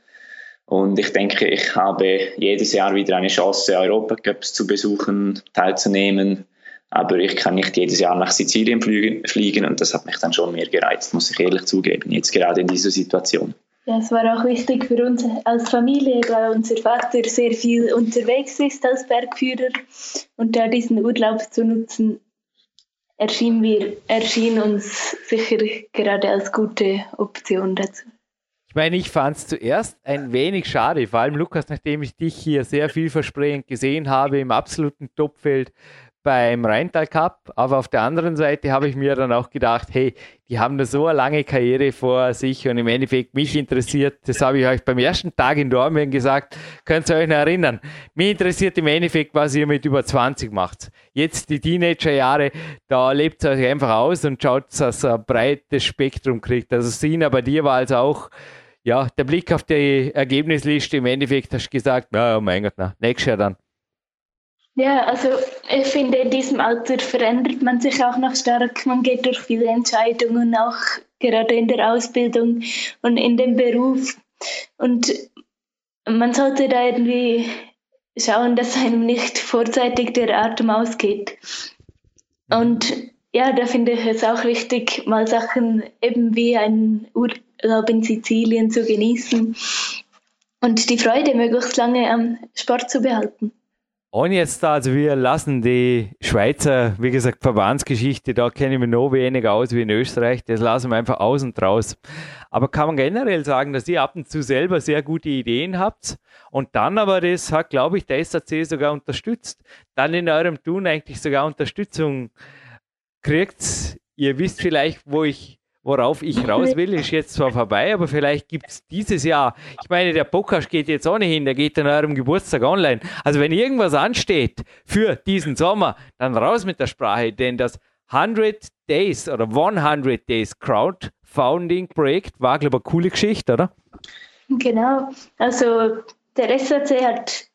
Und ich denke, ich habe jedes Jahr wieder eine Chance, Europacups zu besuchen, teilzunehmen. Aber ich kann nicht jedes Jahr nach Sizilien fliegen und das hat mich dann schon mehr gereizt, muss ich ehrlich zugeben, jetzt gerade in dieser Situation. Ja, es war auch wichtig für uns als Familie, weil unser Vater sehr viel unterwegs ist als Bergführer und da diesen Urlaub zu nutzen, erschien, wir, erschien uns sicher gerade als gute Option dazu. Ich meine, ich fand es zuerst ein wenig schade, vor allem Lukas, nachdem ich dich hier sehr vielversprechend gesehen habe im absoluten Topfeld beim Rheintal Cup, aber auf der anderen Seite habe ich mir dann auch gedacht, hey, die haben da so eine lange Karriere vor sich und im Endeffekt mich interessiert, das habe ich euch beim ersten Tag in Dormien gesagt, könnt ihr euch noch erinnern, mich interessiert im Endeffekt, was ihr mit über 20 macht. Jetzt die Teenagerjahre, da lebt es euch einfach aus und schaut, dass ihr ein breites Spektrum kriegt. Also Sina, bei dir war es auch ja, der Blick auf die Ergebnisliste, im Endeffekt hast du gesagt, na, oh mein Gott, na, nächstes Jahr dann. Ja, also ich finde, in diesem Alter verändert man sich auch noch stark. Man geht durch viele Entscheidungen, auch gerade in der Ausbildung und in dem Beruf. Und man sollte da irgendwie schauen, dass einem nicht vorzeitig der Atem ausgeht. Und ja, da finde ich es auch wichtig, mal Sachen eben wie ein Urlaub in Sizilien zu genießen und die Freude möglichst lange am Sport zu behalten. Und jetzt also wir lassen die Schweizer, wie gesagt, Verbandsgeschichte, da kenne ich mich noch weniger aus wie in Österreich, das lassen wir einfach aus und raus. Aber kann man generell sagen, dass ihr ab und zu selber sehr gute Ideen habt und dann aber das hat, glaube ich, der SAC sogar unterstützt, dann in eurem Tun eigentlich sogar Unterstützung kriegt. Ihr wisst vielleicht, wo ich worauf ich raus will, ist jetzt zwar vorbei, aber vielleicht gibt es dieses Jahr, ich meine, der Podcast geht jetzt ohnehin, der geht an eurem Geburtstag online. Also wenn irgendwas ansteht für diesen Sommer, dann raus mit der Sprache, denn das 100 Days oder 100 Days Crowdfunding Projekt war, glaube ich, eine coole Geschichte, oder? Genau, also der SAC hat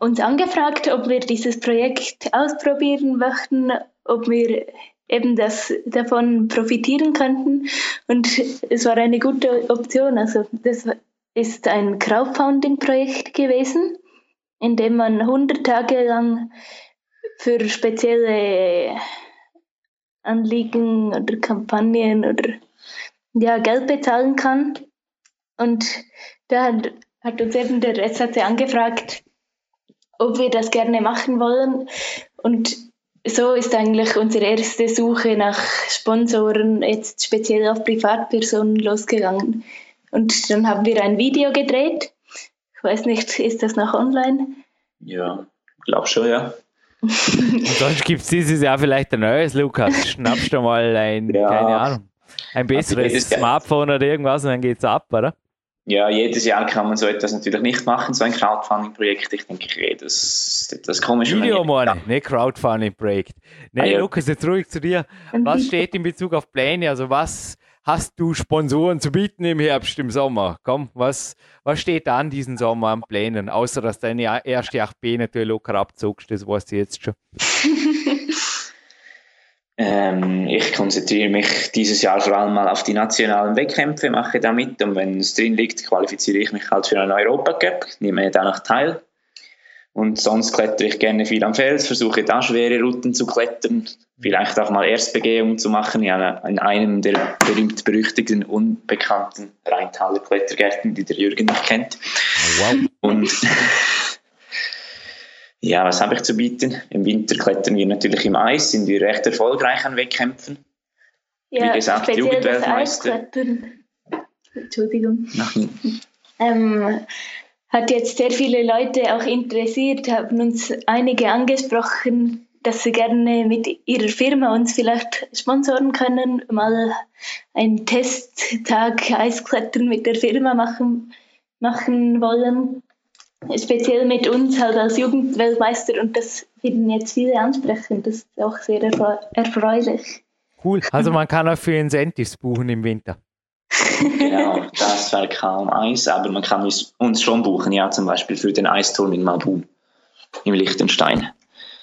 uns angefragt, ob wir dieses Projekt ausprobieren möchten, ob wir eben das davon profitieren könnten. Und es war eine gute Option. Also das ist ein Crowdfunding-Projekt gewesen, in dem man 100 Tage lang für spezielle Anliegen oder Kampagnen oder ja, Geld bezahlen kann. Und da hat, uns eben der SAC angefragt, ob wir das gerne machen wollen. Und so ist eigentlich unsere erste Suche nach Sponsoren jetzt speziell auf Privatpersonen losgegangen. Und dann haben wir ein Video gedreht. Ich weiß nicht, ist das noch online? Ja, glaube schon, ja. Und sonst gibt es dieses Jahr vielleicht ein neues, Lukas. Schnappst du mal ein, ja. keine Ahnung, ein besseres Smartphone oder irgendwas und dann geht's ab, oder? Ja, jedes Jahr kann man so etwas natürlich nicht machen, so ein Crowdfunding-Projekt. Ich denke, das, das ist komisch. Video, Mann, nicht Crowdfunding-Projekt. Nee, ah, ja. Lukas, jetzt ruhig zu dir. Was steht in Bezug auf Pläne? Also, was hast du Sponsoren zu bieten im Herbst, im Sommer? Komm, was, was steht an diesen Sommer an Plänen? Außer, dass deine erste 8B natürlich locker abzogst, das weißt du jetzt schon. Ähm, ich konzentriere mich dieses Jahr vor allem mal auf die nationalen Wettkämpfe, mache da mit und wenn es drin liegt, qualifiziere ich mich halt für einen Europacup, nehme da noch teil. Und sonst klettere ich gerne viel am Fels, versuche da schwere Routen zu klettern, vielleicht auch mal Erstbegehung zu machen in einem der berühmt-berüchtigten, unbekannten Rheintaler Klettergärten, die der Jürgen nicht kennt. Wow. Und ja, was habe ich zu bieten? Im Winter klettern wir natürlich im Eis, sind wir recht erfolgreich an Wettkämpfen. Ja, Wie gesagt, Jugendweltmeister. Entschuldigung. Ähm, hat jetzt sehr viele Leute auch interessiert, haben uns einige angesprochen, dass sie gerne mit ihrer Firma uns vielleicht sponsoren können, mal einen Testtag Eisklettern mit der Firma machen, machen wollen speziell mit uns halt als Jugendweltmeister und das finden jetzt viele ansprechen. Das ist auch sehr erfreulich. Cool. Also man kann auch für Incentives buchen im Winter. genau, das wäre kaum Eis, aber man kann uns schon buchen, ja, zum Beispiel für den Eisturm in Malbun im Liechtenstein.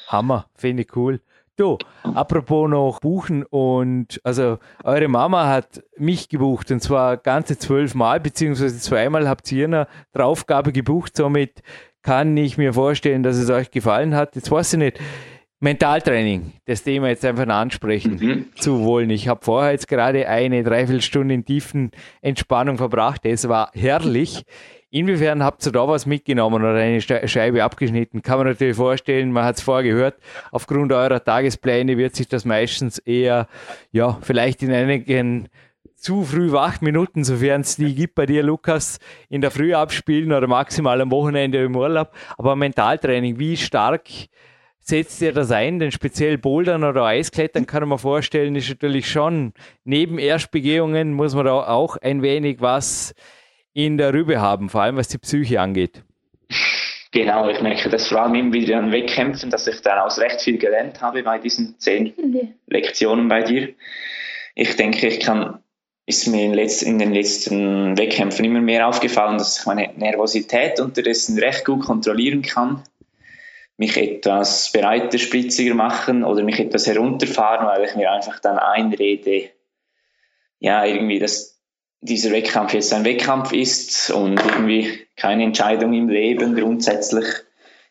Hammer, finde ich cool. Du, apropos noch buchen und also eure Mama hat mich gebucht und zwar ganze zwölf Mal, beziehungsweise zweimal habt ihr eine Draufgabe gebucht, somit kann ich mir vorstellen, dass es euch gefallen hat. Jetzt weiß ich nicht, Mentaltraining, das Thema jetzt einfach ansprechen mhm. zu wollen. Ich habe vorher jetzt gerade eine Dreiviertelstunde in tiefen Entspannung verbracht. Es war herrlich. Inwiefern habt ihr da was mitgenommen oder eine Scheibe abgeschnitten? Kann man natürlich vorstellen, man hat es vorher gehört, aufgrund eurer Tagespläne wird sich das meistens eher, ja, vielleicht in einigen zu früh Wachminuten, sofern es die gibt bei dir, Lukas, in der Früh abspielen oder maximal am Wochenende im Urlaub. Aber Mentaltraining, wie stark setzt ihr das ein? Denn speziell Bouldern oder Eisklettern kann man vorstellen, ist natürlich schon neben Erstbegehungen muss man da auch ein wenig was in der Rübe haben, vor allem was die Psyche angeht. Genau, ich merke das vor allem immer wieder an Wettkämpfen, dass ich daraus recht viel gelernt habe bei diesen zehn Lektionen bei dir. Ich denke, ich kann, ist mir in, letz, in den letzten Wettkämpfen immer mehr aufgefallen, dass ich meine Nervosität unterdessen recht gut kontrollieren kann. Mich etwas breiter, spritziger machen oder mich etwas herunterfahren, weil ich mir einfach dann einrede, ja, irgendwie, dass dieser Wettkampf jetzt ein Wettkampf ist und irgendwie keine Entscheidung im Leben grundsätzlich.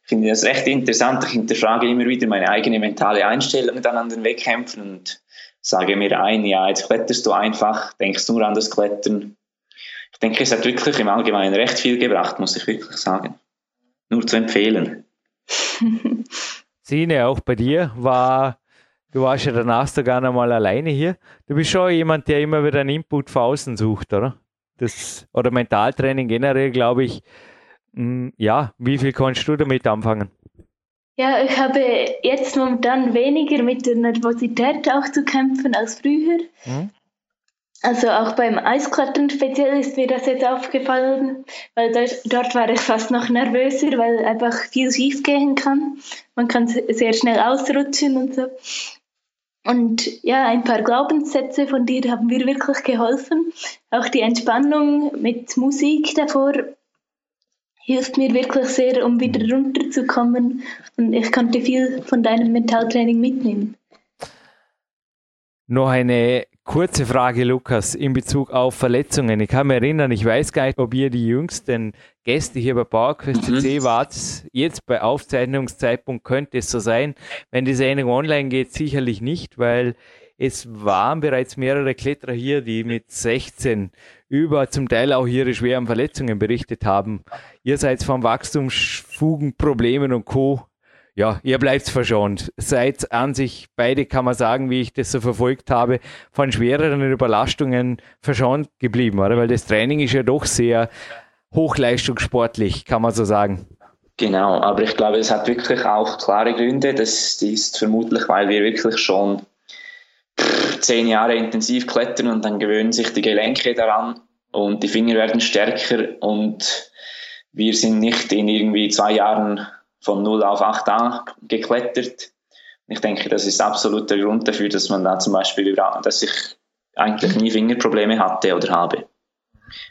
Ich finde das recht interessant. Ich hinterfrage immer wieder meine eigene mentale Einstellung dann an den Wettkämpfen und sage mir ein, ja, jetzt kletterst du einfach, denkst nur an das Klettern. Ich denke, es hat wirklich im Allgemeinen recht viel gebracht, muss ich wirklich sagen. Nur zu empfehlen. Sine, auch bei dir war Du warst ja danach sogar noch mal alleine hier. Du bist schon jemand, der immer wieder einen Input von außen sucht, oder? Das, oder Mentaltraining generell, glaube ich. Hm, ja, wie viel kannst du damit anfangen? Ja, ich habe jetzt momentan weniger mit der Nervosität auch zu kämpfen als früher. Mhm. Also auch beim Eisklettern speziell ist mir das jetzt aufgefallen, weil dort, dort war ich fast noch nervöser, weil einfach viel schief gehen kann. Man kann sehr schnell ausrutschen und so. Und ja, ein paar Glaubenssätze von dir haben mir wirklich geholfen. Auch die Entspannung mit Musik davor hilft mir wirklich sehr, um wieder runterzukommen. Und ich konnte viel von deinem Mentaltraining mitnehmen. Noch eine kurze Frage, Lukas, in Bezug auf Verletzungen. Ich kann mich erinnern, ich weiß gar nicht, ob ihr die jüngsten Gäste hier bei PowerQuest CC mhm. wart. Jetzt bei Aufzeichnungszeitpunkt könnte es so sein. Wenn die Sendung online geht, sicherlich nicht, weil es waren bereits mehrere Kletterer hier, die mit 16 über zum Teil auch ihre schweren Verletzungen berichtet haben. Ihr seid vom Wachstumsfugen, Problemen und Co ja, ihr bleibt verschont. Seid an sich, beide kann man sagen, wie ich das so verfolgt habe, von schwereren Überlastungen verschont geblieben, oder? Weil das Training ist ja doch sehr hochleistungssportlich, kann man so sagen. Genau, aber ich glaube, es hat wirklich auch klare Gründe. Das ist vermutlich, weil wir wirklich schon zehn Jahre intensiv klettern und dann gewöhnen sich die Gelenke daran und die Finger werden stärker und wir sind nicht in irgendwie zwei Jahren von 0 auf 8 an geklettert. Ich denke, das ist absolut der Grund dafür, dass man da zum Beispiel, dass ich eigentlich nie Fingerprobleme hatte oder habe.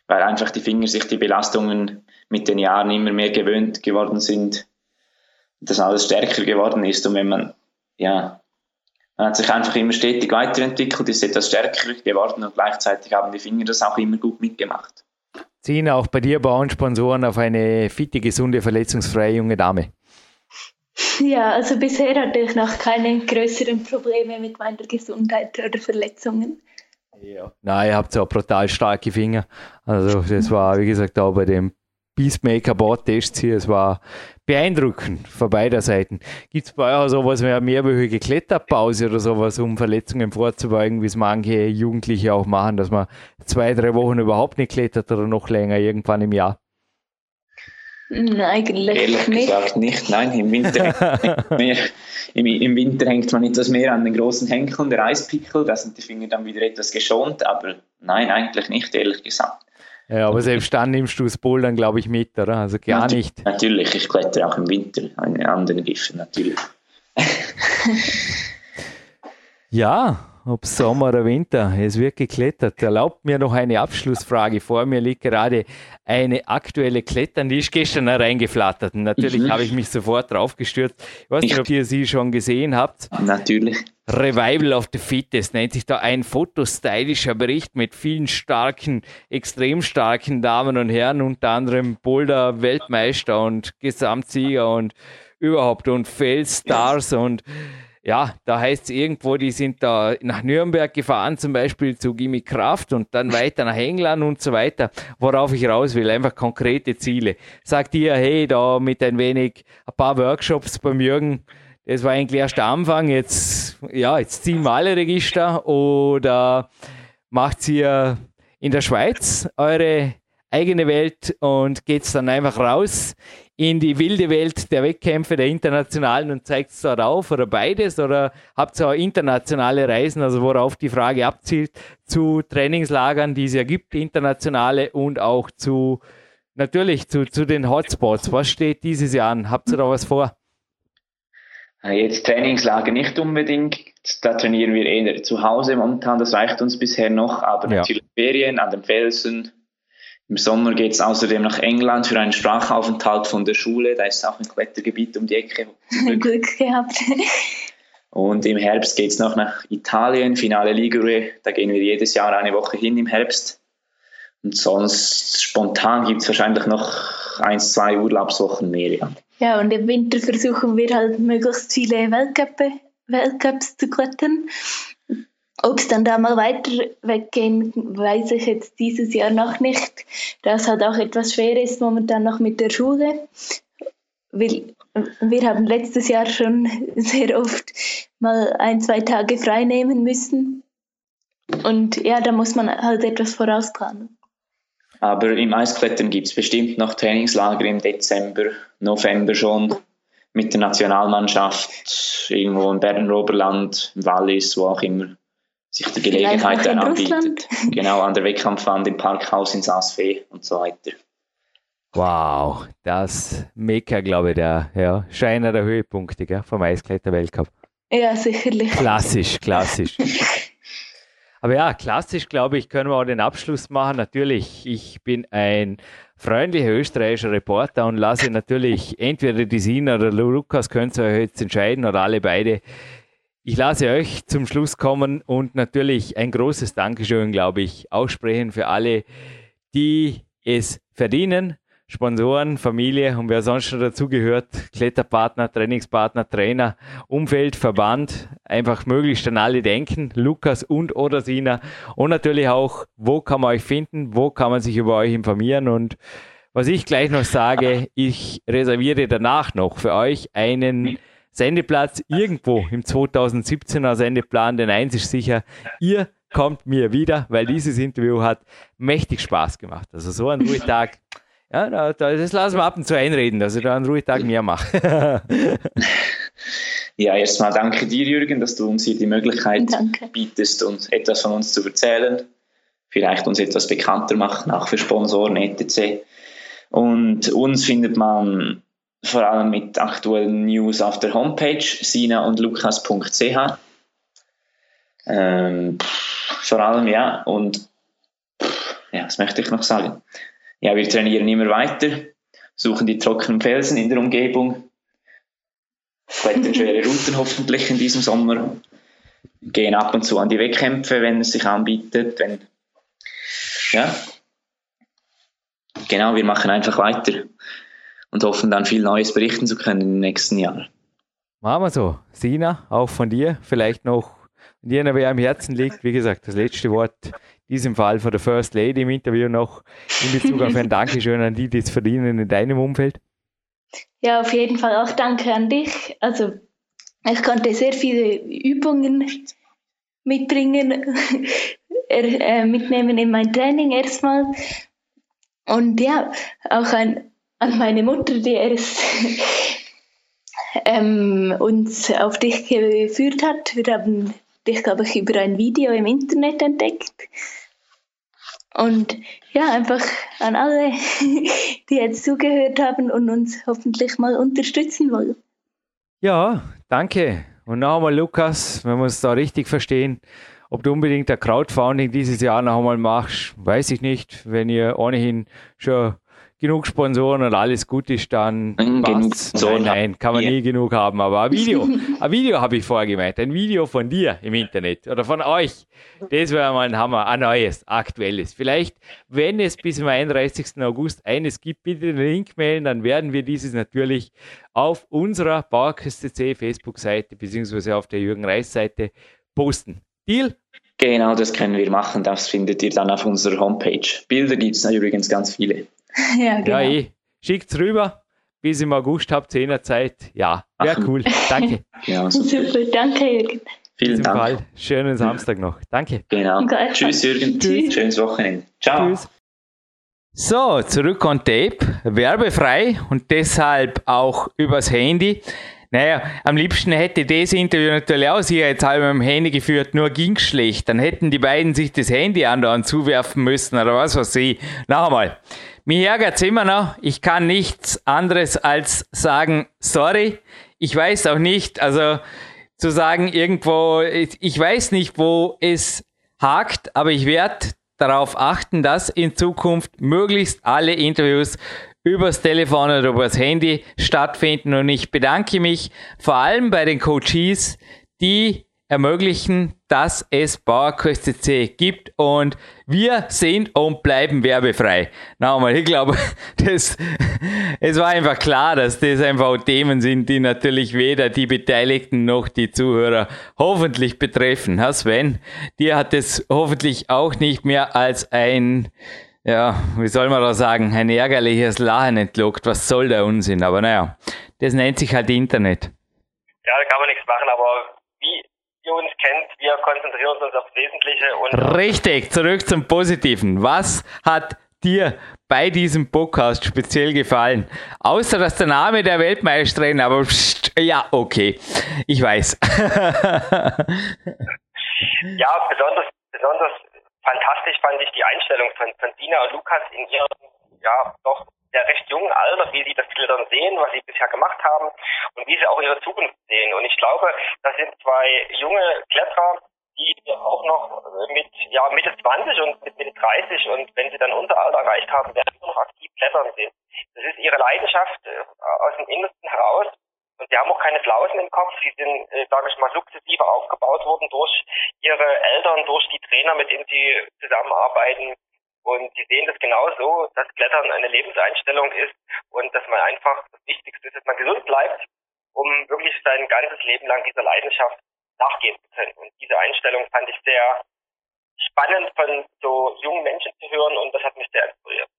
Weil einfach die Finger sich die Belastungen mit den Jahren immer mehr gewöhnt geworden sind, dass alles stärker geworden ist und wenn man, ja, man hat sich einfach immer stetig weiterentwickelt, ist etwas stärker geworden und gleichzeitig haben die Finger das auch immer gut mitgemacht. Ziehen auch bei dir bauen Sponsoren auf eine fitte, gesunde, verletzungsfreie junge Dame? Ja, also bisher hatte ich noch keine größeren Probleme mit meiner Gesundheit oder Verletzungen. Ja. Nein, ihr habt so brutal starke Finger. Also das war, wie gesagt, auch bei dem Peacemaker Bordtests hier, es war beeindruckend von beider Seiten. Gibt es bei euch sowas wie eine mehrwöchige Kletterpause oder sowas, um Verletzungen vorzubeugen, wie es manche Jugendliche auch machen, dass man zwei, drei Wochen überhaupt nicht klettert oder noch länger irgendwann im Jahr? Nein, eigentlich Ehrlich nicht. gesagt nicht. Nein, im Winter, mehr, im, im, Winter hängt man etwas mehr an den großen Henkeln der Eispickel, da sind die Finger dann wieder etwas geschont, aber nein, eigentlich nicht, ehrlich gesagt. Ja, aber selbst dann nimmst du das Bouldern, glaube ich, mit, oder? Also gar Natu nicht. Natürlich, ich klettere auch im Winter an anderen Giffen, natürlich. ja, ob Sommer oder Winter, es wird geklettert. Erlaubt mir noch eine Abschlussfrage. Vor mir liegt gerade eine aktuelle Klettern, die ist gestern reingeflattert. Und natürlich mhm. habe ich mich sofort draufgestürzt. Ich weiß nicht, ob ihr sie schon gesehen habt. Natürlich. Revival of the Fittest nennt sich da ein fotostylischer Bericht mit vielen starken, extrem starken Damen und Herren, unter anderem Boulder Weltmeister und Gesamtsieger und überhaupt und Feldstars und ja, da heißt es irgendwo, die sind da nach Nürnberg gefahren, zum Beispiel zu Gimme Kraft und dann weiter nach England und so weiter. Worauf ich raus will, einfach konkrete Ziele. Sagt ihr, hey, da mit ein wenig, ein paar Workshops beim Jürgen, das war eigentlich erst der Anfang, jetzt, ja, jetzt ziehen wir alle Register oder macht ihr in der Schweiz eure eigene Welt und geht dann einfach raus in die wilde Welt der Wettkämpfe, der internationalen und zeigt es dort auf oder beides? Oder habt ihr auch internationale Reisen, also worauf die Frage abzielt, zu Trainingslagern, die es ja gibt, internationale und auch zu, natürlich zu, zu den Hotspots. Was steht dieses Jahr an? Habt ihr da was vor? Jetzt Trainingslager nicht unbedingt. Da trainieren wir eher zu Hause momentan. Das reicht uns bisher noch. Aber ja. natürlich Ferien an den Felsen, im Sommer geht es außerdem nach England für einen Sprachaufenthalt von der Schule. Da ist auch ein Klettergebiet um die Ecke. Glück gehabt. Und im Herbst geht es noch nach Italien, Finale Ligure. Da gehen wir jedes Jahr eine Woche hin im Herbst. Und sonst spontan gibt es wahrscheinlich noch ein, zwei Urlaubswochen mehr. Ja. ja, und im Winter versuchen wir halt möglichst viele Weltcups zu klettern. Ob es dann da mal weiter weggehen, weiß ich jetzt dieses Jahr noch nicht. Das hat auch etwas schwer ist momentan noch mit der Schule. Wir, wir haben letztes Jahr schon sehr oft mal ein, zwei Tage frei nehmen müssen. Und ja, da muss man halt etwas vorausplanen. Aber im Eisklettern gibt es bestimmt noch Trainingslager im Dezember, November schon mit der Nationalmannschaft, irgendwo im Bern-Oberland, im Wallis, wo auch immer sich die Gelegenheit dann anbietet. Genau, an der Wettkampfwand im Parkhaus in Saas-Fee und so weiter. Wow, das Mekka, glaube ich, der ja, Scheiner der Höhepunkte gell, vom Eiskletter-Weltcup. Ja, sicherlich. Klassisch, klassisch. Aber ja, klassisch, glaube ich, können wir auch den Abschluss machen. Natürlich, ich bin ein freundlicher österreichischer Reporter und lasse natürlich entweder die Sina oder Lukas, könnt ihr euch jetzt entscheiden oder alle beide ich lasse euch zum Schluss kommen und natürlich ein großes Dankeschön, glaube ich, aussprechen für alle, die es verdienen. Sponsoren, Familie und wer sonst schon dazugehört, Kletterpartner, Trainingspartner, Trainer, Umfeld, Verband, einfach möglichst an alle denken, Lukas und oder Sina und natürlich auch, wo kann man euch finden, wo kann man sich über euch informieren und was ich gleich noch sage, ich reserviere danach noch für euch einen Sendeplatz irgendwo im 2017er Sendeplan, denn eins ist sicher, ihr kommt mir wieder, weil dieses Interview hat mächtig Spaß gemacht. Also so ein Ruhetag, ja, das lassen wir ab und zu einreden, dass ich da einen Ruhetag mehr mache. ja, erstmal danke dir, Jürgen, dass du uns hier die Möglichkeit danke. bietest, uns etwas von uns zu erzählen, vielleicht uns etwas bekannter machen, auch für Sponsoren etc. Und uns findet man vor allem mit aktuellen News auf der Homepage sina und lukas.ch. Ähm, vor allem, ja, und ja, was möchte ich noch sagen? Ja, wir trainieren immer weiter, suchen die trockenen Felsen in der Umgebung, klettern schwere Routen hoffentlich in diesem Sommer, gehen ab und zu an die Wettkämpfe, wenn es sich anbietet, wenn, ja, genau, wir machen einfach weiter und hoffen dann viel Neues berichten zu können im nächsten Jahr. Machen wir so. Sina, auch von dir, vielleicht noch, wenn dir wer am Herzen liegt, wie gesagt, das letzte Wort in diesem Fall von der First Lady im Interview noch in Bezug auf ein Dankeschön an die, die es verdienen in deinem Umfeld. Ja, auf jeden Fall auch danke an dich. Also ich konnte sehr viele Übungen mitbringen, äh, mitnehmen in mein Training erstmal. Und ja, auch ein an meine Mutter, die erst ähm, uns auf dich geführt hat. Wir haben dich, glaube ich, über ein Video im Internet entdeckt. Und ja, einfach an alle, die jetzt zugehört haben und uns hoffentlich mal unterstützen wollen. Ja, danke. Und noch einmal, Lukas, wenn wir uns da richtig verstehen, ob du unbedingt ein Crowdfunding dieses Jahr noch einmal machst, weiß ich nicht. Wenn ihr ohnehin schon genug Sponsoren und alles gut ist, dann mhm, genug Nein, nein, kann man yeah. nie genug haben. Aber ein Video, ein Video habe ich vorher gemeint, ein Video von dir im Internet oder von euch. Das wäre mal ein Hammer, ein neues, aktuelles. Vielleicht, wenn es bis zum 31. August eines gibt, bitte den Link melden, dann werden wir dieses natürlich auf unserer Bauerküste Facebook-Seite beziehungsweise auf der Jürgen Reis-Seite posten. Deal? Genau, das können wir machen. Das findet ihr dann auf unserer Homepage. Bilder gibt es übrigens ganz viele. ja, genau. Ja, eh. Schickt's rüber. Bis im August habt ihr Zeit. Ja, wäre cool. Danke. ja, super. Danke, Jürgen. Vielen Dank. Fall. Schönen Samstag noch. Danke. Genau. Okay. Tschüss, Jürgen. Tschüss. Schönes Wochenende. Ciao. Tschüss. So, zurück on Tape, werbefrei und deshalb auch übers Handy. Naja, am liebsten hätte das Interview natürlich auch sicherheitshalber mit dem Handy geführt, nur ging's schlecht. Dann hätten die beiden sich das Handy andauernd zuwerfen müssen oder was weiß ich. Noch einmal. Mir ärgert's immer noch. Ich kann nichts anderes als sagen, sorry. Ich weiß auch nicht, also zu sagen irgendwo, ich weiß nicht, wo es hakt, aber ich werde darauf achten, dass in Zukunft möglichst alle Interviews übers Telefon oder übers Handy stattfinden. Und ich bedanke mich vor allem bei den Coaches, die ermöglichen, dass es PowerQuest CC gibt und wir sind und bleiben werbefrei. Nochmal, ich glaube, das, es war einfach klar, dass das einfach Themen sind, die natürlich weder die Beteiligten noch die Zuhörer hoffentlich betreffen. Ha Sven, dir hat es hoffentlich auch nicht mehr als ein ja, wie soll man da sagen, ein ärgerliches Lachen entlockt. Was soll der Unsinn? Aber naja, das nennt sich halt Internet. Ja, da kann man nichts machen, ihr uns kennt, wir konzentrieren uns aufs Wesentliche und. Richtig, zurück zum Positiven. Was hat dir bei diesem Podcast speziell gefallen? Außer dass der Name der Weltmeisterin, aber pst, ja, okay. Ich weiß. ja, besonders, besonders fantastisch fand ich die Einstellung von, von Dina und Lukas in ihrem, ja, doch sehr recht jungen Alter, wie sie das Klettern sehen, was sie bisher gemacht haben und wie sie auch ihre Zukunft sehen. Und ich glaube, das sind zwei junge Kletterer, die auch noch mit ja, Mitte 20 und mit Mitte 30 und wenn sie dann unser Alter erreicht haben, werden sie noch aktiv klettern sind. Das ist ihre Leidenschaft äh, aus dem Innersten heraus und sie haben auch keine Flausen im Kopf. Sie sind, äh, sage ich mal, sukzessive aufgebaut worden durch ihre Eltern, durch die Trainer, mit denen sie zusammenarbeiten. Und sie sehen das genauso, dass Klettern eine Lebenseinstellung ist und dass man einfach, das Wichtigste ist, dass man gesund bleibt, um wirklich sein ganzes Leben lang dieser Leidenschaft nachgehen zu können. Und diese Einstellung fand ich sehr spannend von so jungen Menschen zu hören und das hat mich sehr inspiriert.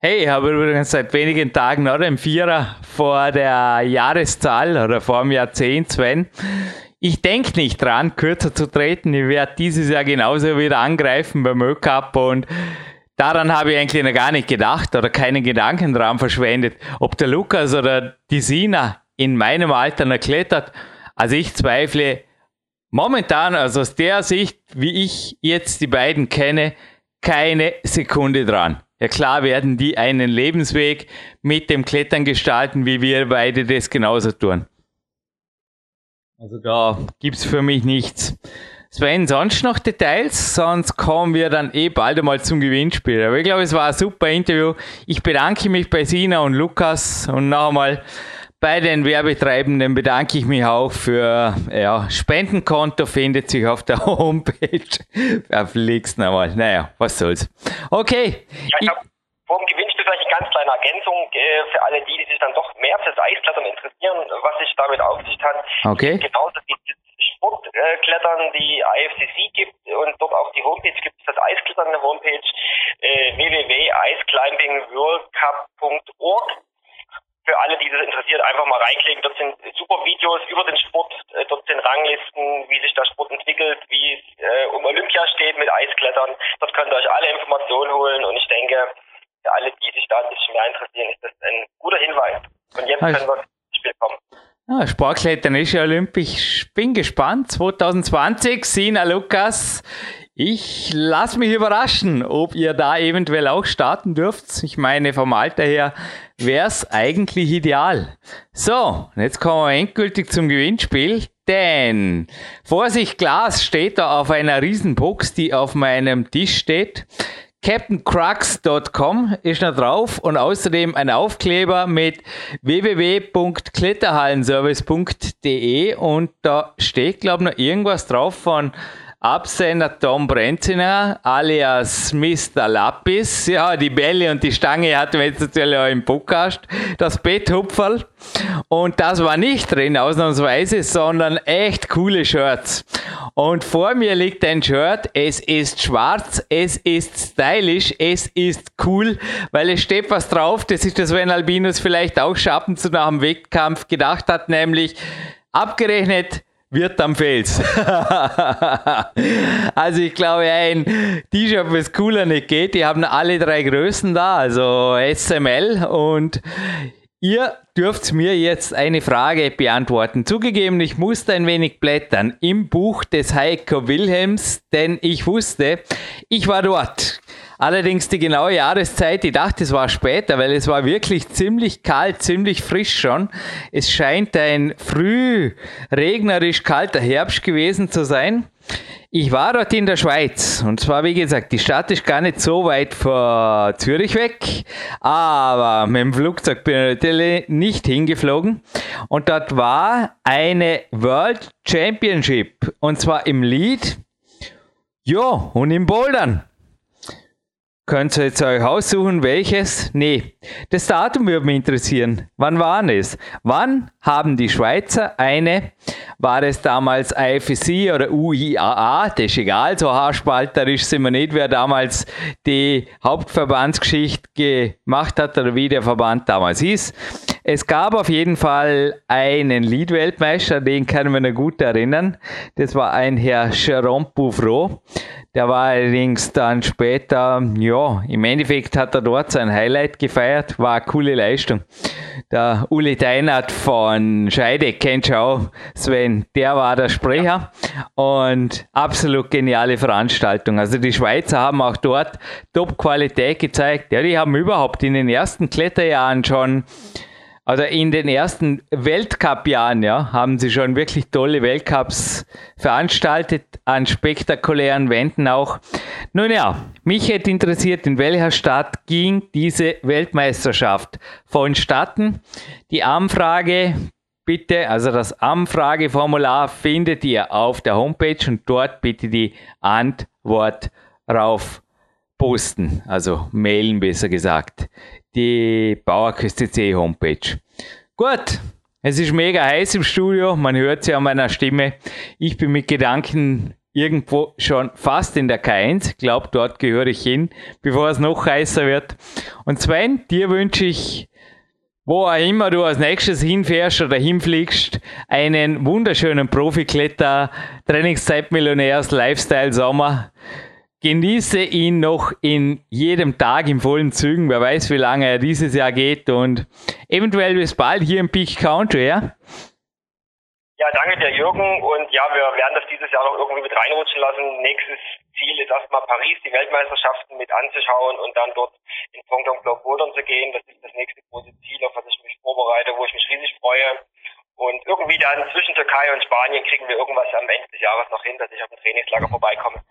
Hey, ich habe übrigens seit wenigen Tagen noch den Vierer vor der Jahreszahl oder vor dem Jahrzehnt, Sven. Ich denke nicht dran, kürzer zu treten. Ich werde dieses Jahr genauso wieder angreifen beim Ö-Cup und daran habe ich eigentlich noch gar nicht gedacht oder keinen Gedanken dran verschwendet. Ob der Lukas oder die Sina in meinem Alter noch klettert, also ich zweifle momentan, also aus der Sicht, wie ich jetzt die beiden kenne, keine Sekunde dran. Ja klar werden die einen Lebensweg mit dem Klettern gestalten, wie wir beide das genauso tun. Also da gibt es für mich nichts. Sven, sonst noch Details? Sonst kommen wir dann eh bald einmal zum Gewinnspiel. Aber ich glaube, es war ein super Interview. Ich bedanke mich bei Sina und Lukas und noch einmal bei den Werbetreibenden bedanke ich mich auch für ja, Spendenkonto, findet sich auf der Homepage. Verflixt nochmal. Naja, was soll's. Okay. Ja, ich habe vor dem Gewinnspiel vielleicht eine ganz kleine Ergänzung äh, für alle die, die sich dann doch mehr fürs Eisklettern interessieren, was sich damit auf sich hat. Okay. Genauso wie Sportklettern die IFCC gibt und dort auf die Homepage gibt es das Eisklettern eine Homepage äh, www.iceclimbingworldcup.org für alle, die das interessiert, einfach mal reinklicken. Dort sind super Videos über den Sport, äh, dort sind Ranglisten, wie sich der Sport entwickelt, wie es äh, um Olympia steht mit Eisklettern. Dort könnt ihr euch alle Informationen holen und ich denke, für alle, die sich da ein bisschen mehr interessieren, ist das ein guter Hinweis. Und jetzt können wir ins Spiel kommen. Ja, Sportklettern ist ja olympisch. Bin gespannt. 2020, Sina Lukas ich lasse mich überraschen, ob ihr da eventuell auch starten dürft. Ich meine, vom Alter her wäre es eigentlich ideal. So, jetzt kommen wir endgültig zum Gewinnspiel, denn Vorsicht, Glas steht da auf einer Riesenbox, die auf meinem Tisch steht. CaptainCrux.com ist da drauf und außerdem ein Aufkleber mit www.kletterhallenservice.de und da steht, glaube ich, noch irgendwas drauf von Absender Tom Brenziner alias Mr. Lapis. Ja, die Bälle und die Stange hatten wir jetzt natürlich auch im Podcast. Das Betthupferl. Und das war nicht drin, ausnahmsweise, sondern echt coole Shirts. Und vor mir liegt ein Shirt. Es ist schwarz, es ist stylisch, es ist cool, weil es steht was drauf. Das ist das, wenn Albinus vielleicht auch Schappen zu nach dem Wettkampf gedacht hat, nämlich abgerechnet wird am Fels. also ich glaube, ein T-Shirt, was cooler nicht geht, die haben alle drei Größen da, also SML und Ihr dürft mir jetzt eine Frage beantworten. Zugegeben, ich musste ein wenig blättern im Buch des Heiko Wilhelms, denn ich wusste, ich war dort. Allerdings die genaue Jahreszeit, ich dachte, es war später, weil es war wirklich ziemlich kalt, ziemlich frisch schon. Es scheint ein früh regnerisch kalter Herbst gewesen zu sein. Ich war dort in der Schweiz und zwar, wie gesagt, die Stadt ist gar nicht so weit vor Zürich weg, aber mit dem Flugzeug bin ich natürlich nicht hingeflogen und dort war eine World Championship und zwar im Lead, ja, und im Bouldern. Könnt ihr jetzt euch aussuchen, welches? Nee, das Datum würde mich interessieren. Wann war es? Wann haben die Schweizer eine, war es damals IFC oder UIAA, das ist egal, so haarspalterisch sind wir nicht, wer damals die Hauptverbandsgeschichte gemacht hat oder wie der Verband damals hieß. Es gab auf jeden Fall einen Lead-Weltmeister, den man noch gut erinnern. Das war ein Herr Jerome Bouvreau. Der war allerdings dann später, ja, im Endeffekt hat er dort sein Highlight gefeiert, war eine coole Leistung. Der Uli Deinert von Scheide, kennt ihr auch, Sven, der war der Sprecher und absolut geniale Veranstaltung. Also die Schweizer haben auch dort Top-Qualität gezeigt. Ja, die haben überhaupt in den ersten Kletterjahren schon also in den ersten Weltcup-Jahren ja, haben sie schon wirklich tolle Weltcups veranstaltet, an spektakulären Wänden auch. Nun ja, mich hätte interessiert, in welcher Stadt ging diese Weltmeisterschaft vonstatten. Die Anfrage bitte, also das Anfrageformular findet ihr auf der Homepage und dort bitte die Antwort rauf posten, also mailen besser gesagt die Bauerküste C Homepage. Gut, es ist mega heiß im Studio, man hört sie an meiner Stimme. Ich bin mit Gedanken irgendwo schon fast in der K1, glaube dort gehöre ich hin, bevor es noch heißer wird. Und Sven, dir wünsche ich, wo auch immer du als nächstes hinfährst oder hinfliegst, einen wunderschönen Profikletter, Trainingszeitmillionärs, Lifestyle Sommer. Genieße ihn noch in jedem Tag in vollen Zügen. Wer weiß, wie lange er dieses Jahr geht und eventuell bis bald hier im Peak Country, ja? Ja, danke dir, Jürgen. Und ja, wir werden das dieses Jahr noch irgendwie mit reinrutschen lassen. Nächstes Ziel ist erstmal Paris, die Weltmeisterschaften mit anzuschauen und dann dort in Pyeongchang Bouldern zu gehen. Das ist das nächste große Ziel, auf das ich mich vorbereite, wo ich mich riesig freue. Und irgendwie dann zwischen Türkei und Spanien kriegen wir irgendwas am Ende des Jahres noch hin, dass ich auf dem Trainingslager vorbeikomme.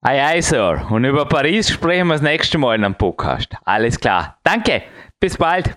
Ei, ei, Sir. Und über Paris sprechen wir das nächste Mal in einem Podcast. Alles klar. Danke. Bis bald.